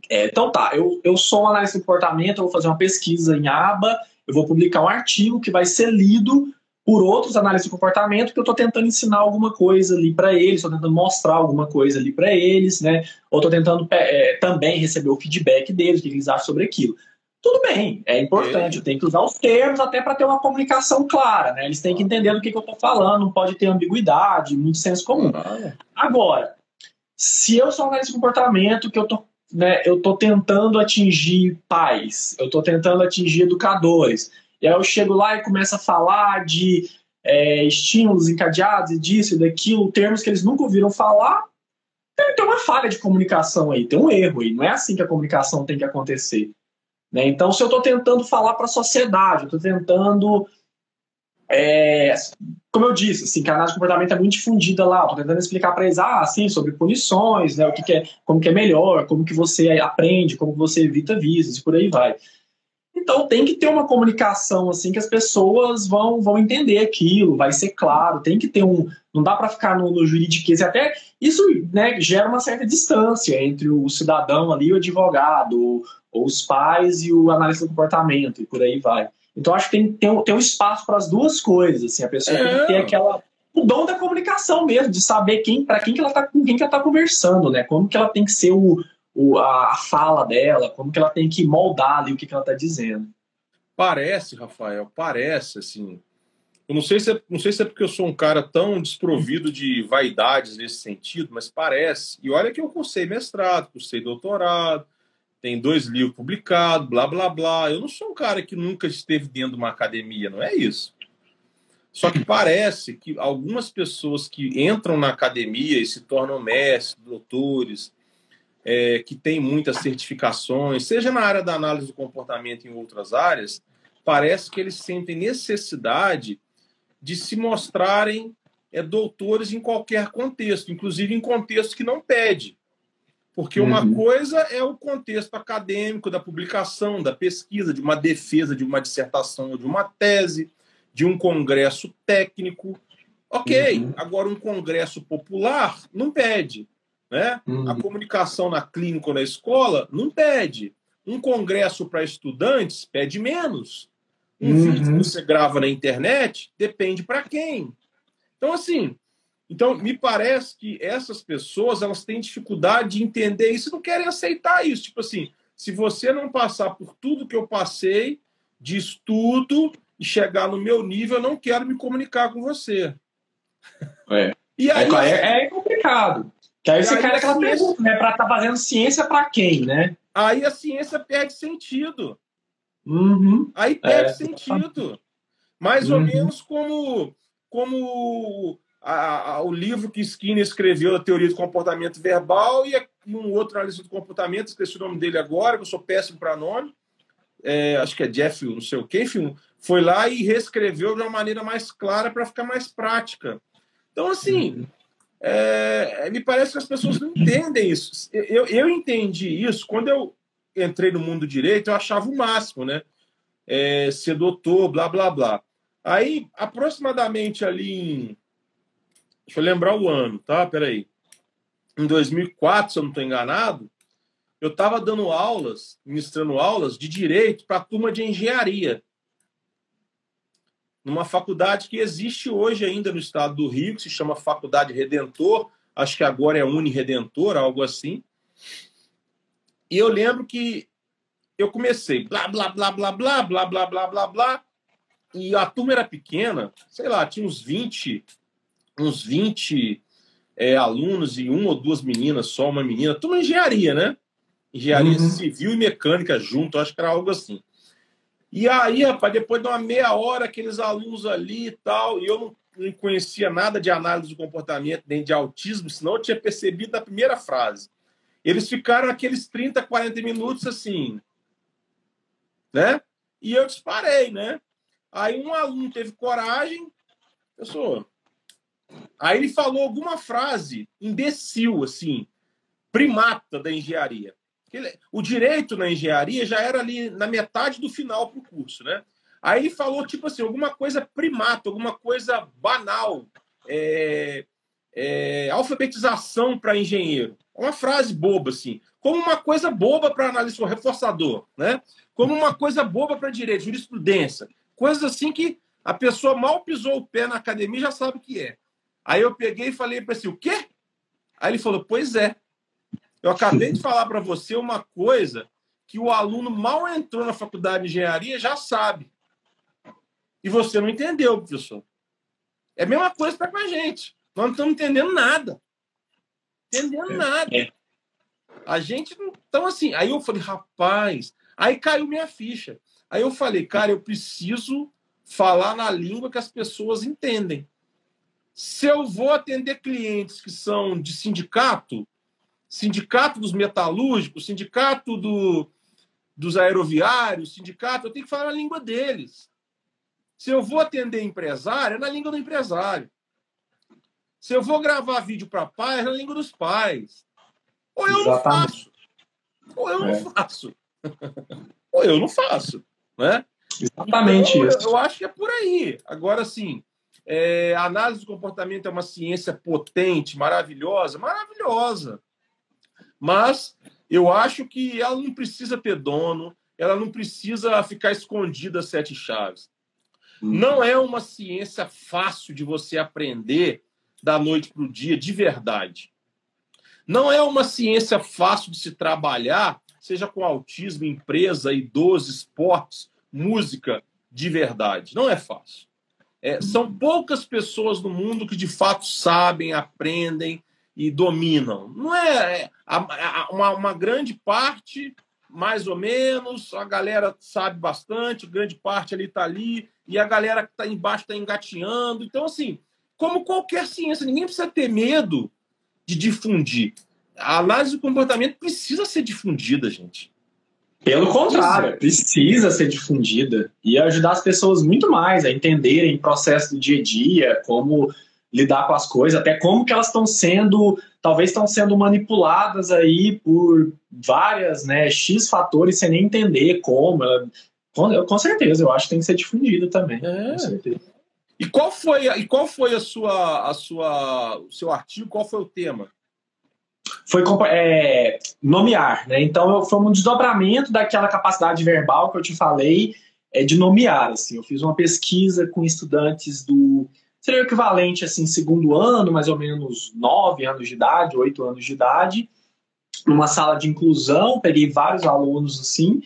é, então tá, eu, eu sou um analista de comportamento, eu vou fazer uma pesquisa em aba, eu vou publicar um artigo que vai ser lido por outros analistas de comportamento, que eu estou tentando ensinar alguma coisa ali para eles, estou tentando mostrar alguma coisa ali para eles, né? Ou estou tentando é, também receber o feedback deles, o que eles acham sobre aquilo. Tudo bem, é importante, eu tenho que usar os termos até para ter uma comunicação clara, né? Eles têm que entender do que, que eu estou falando, não pode ter ambiguidade, muito senso comum. Agora, se eu sou um analista de comportamento, que eu estou né, eu estou tentando atingir pais, eu estou tentando atingir educadores, e aí eu chego lá e começo a falar de é, estímulos encadeados e disso e daquilo, termos que eles nunca ouviram falar. Tem, tem, uma falha de comunicação aí, tem um erro aí. Não é assim que a comunicação tem que acontecer. Né? Então, se eu estou tentando falar para a sociedade, estou tentando. É, como eu disse, assim, que a análise de comportamento é muito difundida lá. Estou tentando explicar para eles, ah, assim, sobre punições, né, o que, que, é, como que é melhor, como que você aprende, como que você evita vícios e por aí vai. Então tem que ter uma comunicação assim que as pessoas vão, vão entender aquilo, vai ser claro, tem que ter um. Não dá para ficar no, no juridiquês. Até isso né, gera uma certa distância entre o cidadão ali, o advogado, ou os pais e o analista do comportamento, e por aí vai. Então acho que tem, tem, um, tem um espaço para as duas coisas. Assim, a pessoa é. tem que ter é. aquela. O dom da comunicação mesmo, de saber quem, para quem que ela tá com quem que ela tá conversando, né? Como que ela tem que ser o, o, a, fala dela, como que ela tem que moldar ali o que, que ela está dizendo. Parece, Rafael, parece assim. Eu não sei, se é, não sei se é porque eu sou um cara tão desprovido de vaidades nesse sentido, mas parece. E olha que eu cursei mestrado, cursei doutorado, tem dois livros publicados, blá blá blá. Eu não sou um cara que nunca esteve dentro de uma academia, não é isso. Só que parece que algumas pessoas que entram na academia e se tornam mestres, doutores, é, que tem muitas certificações, seja na área da análise do comportamento em outras áreas, parece que eles sentem necessidade de se mostrarem é, doutores em qualquer contexto, inclusive em contexto que não pede. Porque uma uhum. coisa é o contexto acadêmico da publicação, da pesquisa, de uma defesa de uma dissertação ou de uma tese, de um congresso técnico. Ok, uhum. agora um congresso popular não pede. Né? Uhum. A comunicação na clínica ou na escola não pede. Um congresso para estudantes pede menos. Um uhum. vídeo que você grava na internet depende para quem. Então, assim, então me parece que essas pessoas elas têm dificuldade de entender isso e não querem aceitar isso. Tipo assim, se você não passar por tudo que eu passei de estudo e chegar no meu nível, eu não quero me comunicar com você. É. E aí, é, é complicado. Que aí você cai naquela ciência... pergunta, né? Para estar tá fazendo ciência para quem, né? Aí a ciência perde sentido. Uhum. Aí perde é. sentido. Mais uhum. ou menos como, como a, a, o livro que Skinner escreveu, a teoria do comportamento verbal, e, e um outro analista do comportamento, esqueci o nome dele agora, que eu sou péssimo para nome. É, acho que é Jeff, não sei o que, enfim, foi lá e reescreveu de uma maneira mais clara para ficar mais prática. Então, assim, uhum. É, me parece que as pessoas não entendem isso. Eu, eu entendi isso quando eu entrei no mundo direito, eu achava o máximo, né? É, ser doutor, blá, blá, blá. Aí, aproximadamente ali em. Deixa eu lembrar o ano, tá? Peraí. Em 2004, se eu não estou enganado, eu estava dando aulas, ministrando aulas de direito para a turma de engenharia numa faculdade que existe hoje ainda no estado do Rio, que se chama Faculdade Redentor, acho que agora é Uniredentor, algo assim. E eu lembro que eu comecei blá, blá, blá, blá, blá, blá, blá, blá, blá, blá, e a turma era pequena, sei lá, tinha uns 20, uns 20 é, alunos e uma ou duas meninas só, uma menina, turma engenharia, né? Engenharia uhum. civil e mecânica junto, acho que era algo assim. E aí, rapaz, depois de uma meia hora, aqueles alunos ali e tal, e eu não, conhecia nada de análise do comportamento, nem de autismo, senão eu tinha percebido na primeira frase. Eles ficaram aqueles 30, 40 minutos assim, né? E eu disparei, né? Aí um aluno teve coragem, pessoal. Aí ele falou alguma frase imbecil, assim. primata da engenharia. O direito na engenharia já era ali na metade do final para o curso, né? Aí ele falou, tipo assim, alguma coisa primata, alguma coisa banal, é, é, alfabetização para engenheiro. Uma frase boba, assim. Como uma coisa boba para analista reforçador, né? Como uma coisa boba para direito, jurisprudência. Coisas assim que a pessoa mal pisou o pé na academia já sabe o que é. Aí eu peguei e falei para ele, o quê? Aí ele falou, pois é. Eu acabei de falar para você uma coisa que o aluno mal entrou na faculdade de engenharia já sabe. E você não entendeu, professor. É a mesma coisa para com a gente. Nós não estamos entendendo nada. Entendendo é, nada. É. A gente não. Então, assim, aí eu falei, rapaz. Aí caiu minha ficha. Aí eu falei, cara, eu preciso falar na língua que as pessoas entendem. Se eu vou atender clientes que são de sindicato, sindicato dos metalúrgicos, sindicato do, dos aeroviários, sindicato, eu tenho que falar na língua deles. Se eu vou atender empresário, é na língua do empresário. Se eu vou gravar vídeo para pais, é na língua dos pais. Ou eu Exatamente. não faço. Ou eu é. não faço. Ou eu não faço. Né? Exatamente então, isso. Eu, eu, acho que é por aí. Agora, sim, é, a análise do comportamento é uma ciência potente, maravilhosa, maravilhosa. Mas eu acho que ela não precisa ter dono, ela não precisa ficar escondida sete chaves. Hum. Não é uma ciência fácil de você aprender da noite para o dia, de verdade. Não é uma ciência fácil de se trabalhar, seja com autismo, empresa, idoso, esportes, música, de verdade. Não é fácil. É, são poucas pessoas no mundo que de fato sabem, aprendem e dominam. Não é, é a, a, uma, uma grande parte, mais ou menos, a galera sabe bastante, grande parte ali está ali, e a galera que está embaixo está engateando. Então, assim, como qualquer ciência, ninguém precisa ter medo de difundir. A análise do comportamento precisa ser difundida, gente. Pelo contrário, precisa ser difundida e ajudar as pessoas muito mais a entenderem o processo do dia a dia, como lidar com as coisas, até como que elas estão sendo, talvez estão sendo manipuladas aí por várias, né, X fatores sem nem entender como. Ela, com, com certeza, eu acho que tem que ser difundida também. É. Com certeza. E qual foi, e qual foi a sua, a sua, o seu artigo? Qual foi o tema? Foi é, nomear, né? Então foi um desdobramento daquela capacidade verbal que eu te falei é, de nomear. Assim, eu fiz uma pesquisa com estudantes do seria o equivalente assim segundo ano, mais ou menos nove anos de idade, oito anos de idade, numa sala de inclusão. Peguei vários alunos assim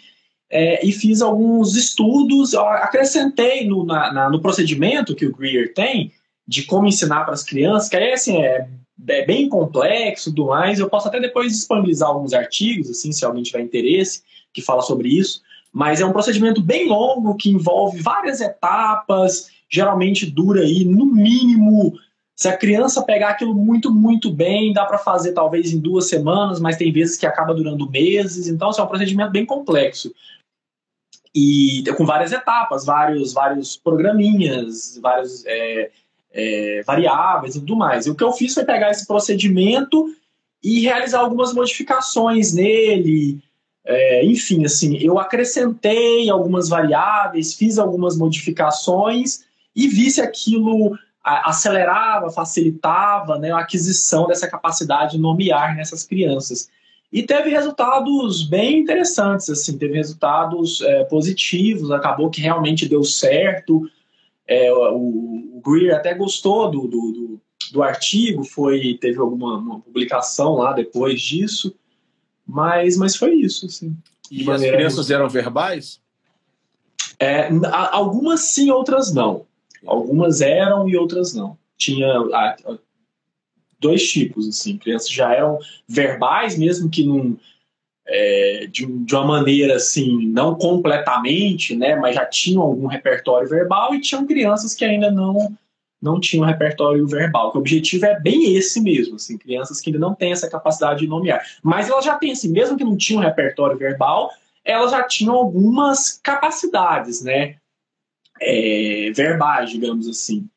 é, e fiz alguns estudos, acrescentei no, na, na, no procedimento que o Greer tem de como ensinar para as crianças, que aí assim, é, é bem complexo e tudo mais. Eu posso até depois disponibilizar alguns artigos, assim, se alguém tiver interesse, que fala sobre isso. Mas é um procedimento bem longo que envolve várias etapas, geralmente dura aí no mínimo. Se a criança pegar aquilo muito, muito bem, dá para fazer talvez em duas semanas, mas tem vezes que acaba durando meses. Então, assim, é um procedimento bem complexo e com várias etapas, vários, vários programinhas, vários é, é, variáveis e tudo mais. E o que eu fiz foi pegar esse procedimento e realizar algumas modificações nele. É, enfim, assim, eu acrescentei algumas variáveis, fiz algumas modificações e vi se aquilo acelerava, facilitava né, a aquisição dessa capacidade de nomear nessas crianças. E teve resultados bem interessantes, assim, teve resultados é, positivos, acabou que realmente deu certo. É, o, o Greer até gostou do, do, do, do, artigo, foi teve alguma publicação lá depois disso, mas, mas foi isso. Assim, e as crianças eram verbais? É, algumas sim, outras não. Algumas eram e outras não. Tinha a, a, dois tipos, assim, crianças já eram verbais, mesmo que é, de, de, uma maneira assim, não completamente, né, mas já tinham algum repertório verbal e tinham crianças que ainda não não tinham repertório verbal. O objetivo é bem esse mesmo, assim, crianças que ainda não têm essa capacidade de nomear. Mas elas já têm, assim, mesmo que não tinham repertório verbal, elas já tinham algumas capacidades, né, é, verbais, digamos assim.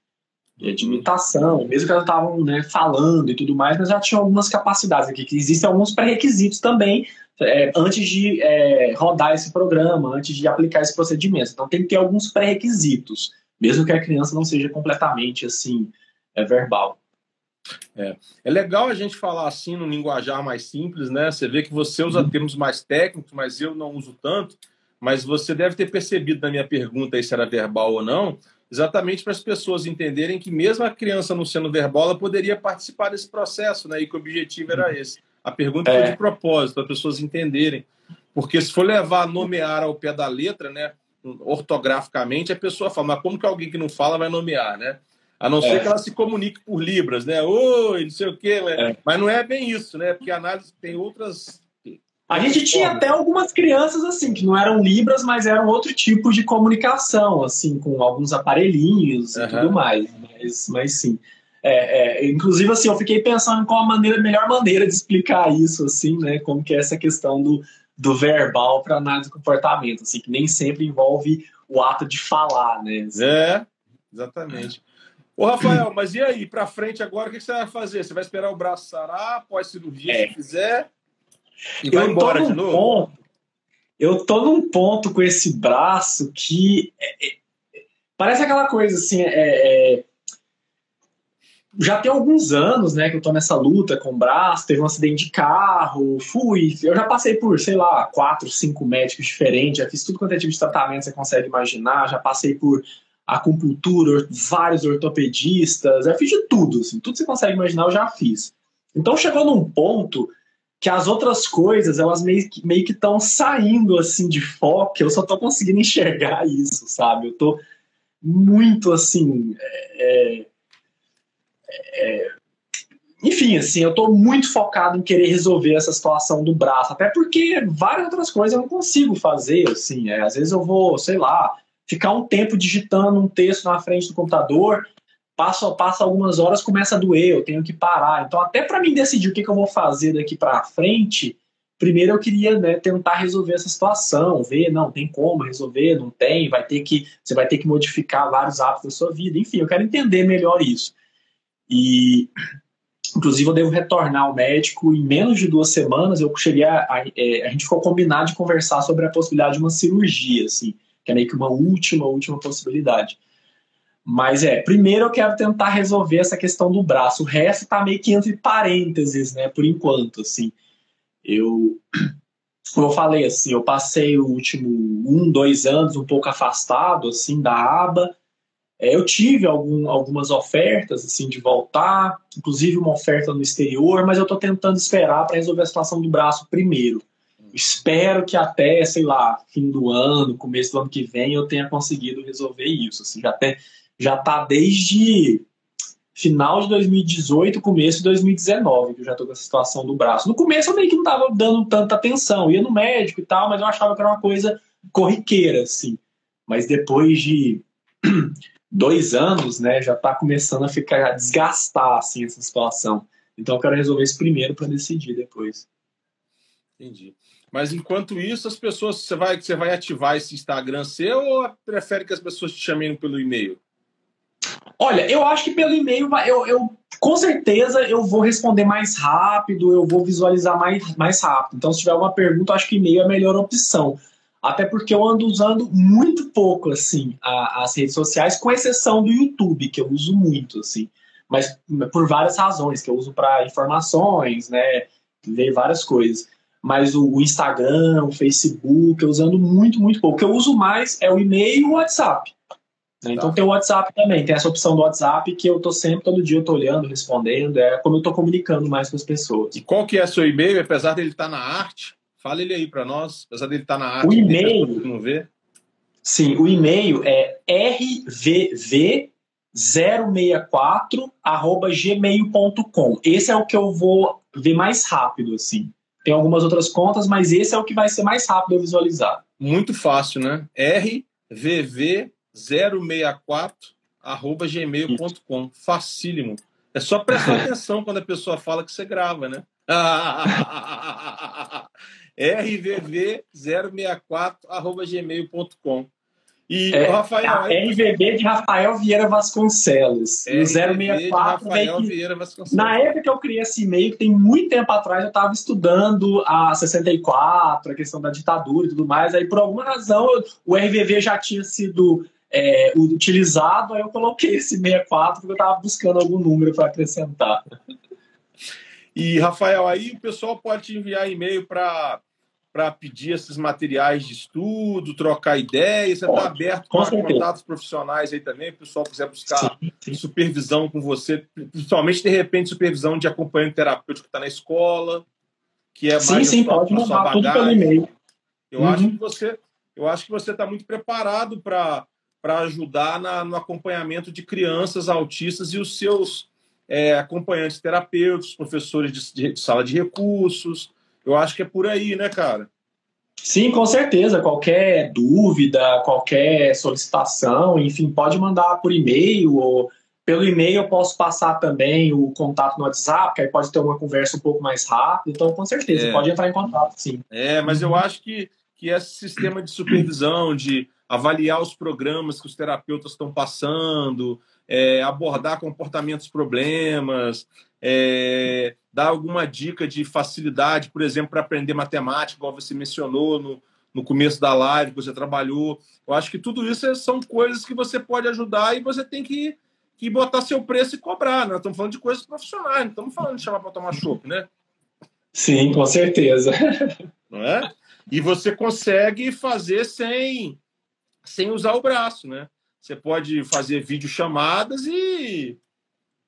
de imitação, mesmo que elas estavam né, falando e tudo mais, mas já tinham algumas capacidades aqui, que existem alguns pré-requisitos também é, antes de é, rodar esse programa, antes de aplicar esse procedimento. Então tem que ter alguns pré-requisitos, mesmo que a criança não seja completamente assim é, verbal. É. é legal a gente falar assim no linguajar mais simples, né? Você vê que você usa uhum. termos mais técnicos, mas eu não uso tanto. Mas você deve ter percebido na minha pergunta se era verbal ou não, exatamente para as pessoas entenderem que mesmo a criança não sendo verbal, ela poderia participar desse processo, né? E que o objetivo era uhum. esse. A pergunta é. foi de propósito, para as pessoas entenderem. Porque se for levar a nomear ao pé da letra, né? Ortograficamente, a pessoa fala, mas como que alguém que não fala vai nomear, né? A não ser é. que ela se comunique por libras, né? Oi, não sei o quê. É. Mas não é bem isso, né? Porque a análise tem outras. A gente tinha até algumas crianças assim que não eram libras, mas eram outro tipo de comunicação, assim, com alguns aparelhinhos uhum. e tudo mais. Mas, mas sim. É, é, inclusive, assim, eu fiquei pensando em qual a maneira, melhor maneira de explicar isso, assim, né? Como que é essa questão do, do verbal para análise do comportamento, assim, que nem sempre envolve o ato de falar, né? Assim. É, exatamente. Ô, Rafael, mas e aí, para frente agora, o que você vai fazer? Você vai esperar o braço sarar, após cirurgia, é. se quiser, e vai eu embora de novo? Ponto, eu tô num ponto com esse braço que é, é, parece aquela coisa assim, é, é, já tem alguns anos, né, que eu tô nessa luta com o braço, teve um acidente de carro, fui, eu já passei por, sei lá, quatro, cinco médicos diferentes, já fiz tudo quanto é tipo de tratamento você consegue imaginar, já passei por acupuntura, vários ortopedistas, eu fiz de tudo, assim, tudo que você consegue imaginar eu já fiz. Então chegou num ponto que as outras coisas, elas meio que meio estão saindo, assim, de foco, eu só tô conseguindo enxergar isso, sabe? Eu tô muito, assim, é, é, é enfim, assim, eu tô muito focado em querer resolver essa situação do braço, até porque várias outras coisas eu não consigo fazer, assim, é, às vezes eu vou, sei lá, ficar um tempo digitando um texto na frente do computador, passa, passa algumas horas, começa a doer, eu tenho que parar. Então, até para mim decidir o que, que eu vou fazer daqui para frente, primeiro eu queria né, tentar resolver essa situação, ver, não, tem como resolver, não tem, vai ter que, você vai ter que modificar vários hábitos da sua vida. Enfim, eu quero entender melhor isso. E, inclusive, eu devo retornar ao médico em menos de duas semanas. Eu cheguei a, a, é, a gente ficou combinado de conversar sobre a possibilidade de uma cirurgia, assim que é meio que uma última, última possibilidade. Mas é, primeiro eu quero tentar resolver essa questão do braço. O resto tá meio que entre parênteses, né, por enquanto, assim. Eu, como eu falei, assim, eu passei o último um, dois anos um pouco afastado, assim, da aba. É, eu tive algum, algumas ofertas, assim, de voltar, inclusive uma oferta no exterior, mas eu tô tentando esperar para resolver a situação do braço primeiro espero que até, sei lá, fim do ano, começo do ano que vem, eu tenha conseguido resolver isso. Assim, já, até, já tá desde final de 2018, começo de 2019, que eu já tô com essa situação do braço. No começo eu meio que não tava dando tanta atenção, ia no médico e tal, mas eu achava que era uma coisa corriqueira, assim. Mas depois de dois anos, né, já tá começando a ficar, a desgastar, assim, essa situação. Então eu quero resolver isso primeiro para decidir depois. Entendi. Mas enquanto isso, as pessoas, você vai, você vai ativar esse Instagram seu ou prefere que as pessoas te chamem pelo e-mail? Olha, eu acho que pelo e-mail eu, eu com certeza eu vou responder mais rápido, eu vou visualizar mais, mais rápido. Então, se tiver alguma pergunta, acho que e-mail é a melhor opção. Até porque eu ando usando muito pouco assim a, as redes sociais, com exceção do YouTube, que eu uso muito, assim. Mas por várias razões, que eu uso para informações, né? Ver várias coisas mas o, Instagram, o Facebook, eu usando muito, muito pouco. O que eu uso mais é o e-mail e o WhatsApp. Né? Então tá. tem o WhatsApp também, tem essa opção do WhatsApp que eu tô sempre, todo dia eu tô olhando, respondendo, é como eu tô comunicando mais com as pessoas. E qual que é seu e-mail, apesar dele estar tá na arte? Fala ele aí para nós, apesar dele estar tá na arte. O e-mail... Não vê? Sim, o e-mail é rvv064 gmail.com. Esse é o que eu vou ver mais rápido, assim. Tem algumas outras contas, mas esse é o que vai ser mais rápido a visualizar. Muito fácil, né? Rvv064 arroba gmail.com. Facílimo. É só prestar atenção quando a pessoa fala que você grava, né? rvv064 arroba gmail.com. E é, Rafael. A RVB de Rafael Vieira Vasconcelos. RVB o 064 Rafael que, Vieira Vasconcelos. Na época que eu criei esse e-mail, que tem muito tempo atrás, eu estava estudando a 64, a questão da ditadura e tudo mais. Aí, por alguma razão, o RVV já tinha sido é, utilizado, aí eu coloquei esse 64 porque eu estava buscando algum número para acrescentar. E, Rafael, aí o pessoal pode te enviar e-mail para para pedir esses materiais de estudo, trocar ideias. Você está aberto para contatos profissionais aí também, o pessoal quiser buscar sim, sim. supervisão com você, principalmente, de repente, supervisão de acompanhamento terapêutico que está na escola, que é mais sim, sim, pode mandar tudo pelo e-mail. Eu uhum. acho que você eu acho que você está muito preparado para ajudar na, no acompanhamento de crianças autistas e os seus é, acompanhantes terapêuticos, professores de, de, sala de recursos. Eu acho que é por aí, né, cara? Sim, com certeza. Qualquer dúvida, qualquer solicitação, enfim, pode mandar por e-mail ou pelo e-mail eu posso passar também o contato no WhatsApp, que aí pode ter uma conversa um pouco mais rápida. Então, com certeza, é. pode entrar em contato, sim. É, mas eu acho que, que esse sistema de supervisão, de avaliar os programas que os terapeutas estão passando, é, abordar comportamentos problemas, é, dar alguma dica de facilidade, por exemplo, para aprender matemática, como você mencionou no, no começo da live, que você trabalhou. Eu acho que tudo isso são coisas que você pode ajudar e você tem que, que botar seu preço e cobrar. Né? Nós estamos falando de coisas profissionais, não estamos falando de chamar para tomar chopp, né? Sim, com certeza. Não é? E você consegue fazer sem, sem usar o braço, né? Você pode fazer videochamadas e,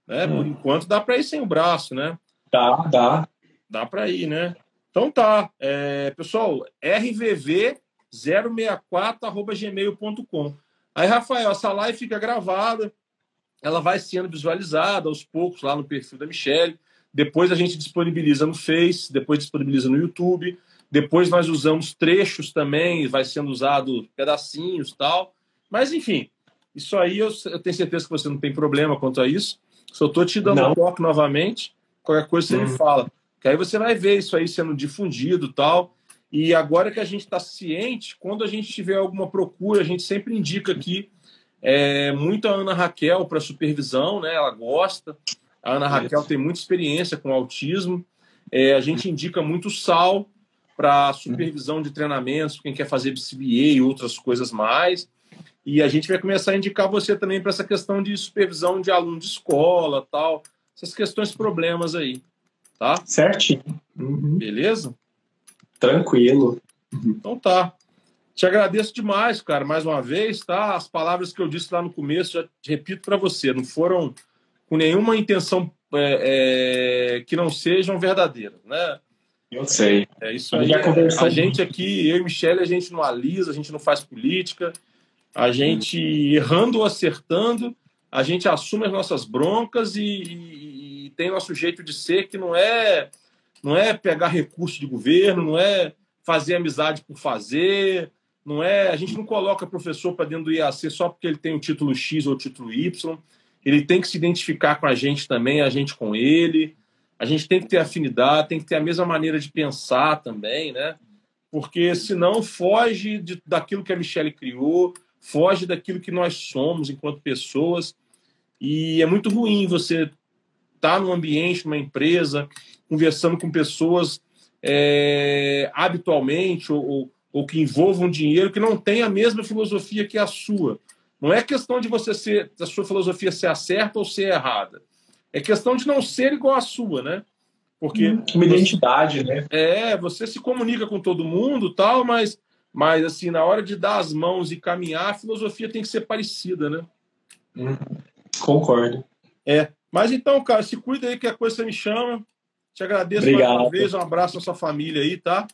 né, hum. por enquanto, dá para ir sem o braço, né? Dá, dá. Dá para ir, né? Então tá. É, pessoal, rvv064.gmail.com. Aí, Rafael, essa live fica gravada, ela vai sendo visualizada aos poucos lá no perfil da Michelle. Depois a gente disponibiliza no Face, depois disponibiliza no YouTube. Depois nós usamos trechos também, vai sendo usado pedacinhos tal. Mas, enfim, isso aí eu, eu, tenho certeza que você não tem problema quanto a isso. Só estou te dando não. um toque novamente. Qualquer coisa você me uhum. fala. Que aí você vai ver isso aí sendo difundido tal. E agora que a gente está ciente, quando a gente tiver alguma procura, a gente sempre indica aqui é, muito a Ana Raquel para supervisão, né? Ela gosta. A Ana Raquel tem muita experiência com autismo. É, a gente indica muito sal para supervisão de treinamentos, quem quer fazer BCBA e outras coisas mais. E a gente vai começar a indicar você também para essa questão de supervisão de aluno de escola, tal, essas questões, problemas aí, tá? Certinho. Uhum. Beleza? Tranquilo. Então tá. Te agradeço demais, cara, mais uma vez, tá? As palavras que eu disse lá no começo, já repito para você, não foram com nenhuma intenção é, é, que não sejam verdadeiras, né? Eu sei. É isso aí. A gente aqui, eu e Michelle, a gente não alisa, a gente não faz política, a gente errando ou acertando, a gente assume as nossas broncas e, e, e, tem nosso jeito de ser que não é não é pegar recurso de governo, não é fazer amizade por fazer, não é a gente não coloca professor para dentro do IAC só porque ele tem o título X ou o título Y. Ele tem que se identificar com a gente também, a gente com ele. A gente tem que ter afinidade, tem que ter a mesma maneira de pensar também, né? Porque senão foge de, daquilo que a Michelle criou, foge daquilo que nós somos enquanto pessoas. E é muito ruim você estar tá num ambiente, numa empresa, conversando com pessoas é, habitualmente ou, ou, ou, que envolvam dinheiro que não tem a mesma filosofia que a sua. Não é questão de você ser, a sua filosofia ser certa ou ser errada. É questão de não ser igual à sua, né? Porque uma identidade, né? É, você se comunica com todo mundo, tal, mas mas, assim, na hora de dar as mãos e caminhar, a filosofia tem que ser parecida, né? Hum, concordo. É. Mas então, cara, se cuida aí que a coisa você me chama. Te agradeço obrigado. mais uma vez. Um abraço à sua família aí, tá?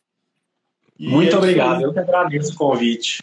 E Muito é obrigado. Eu que agradeço o convite.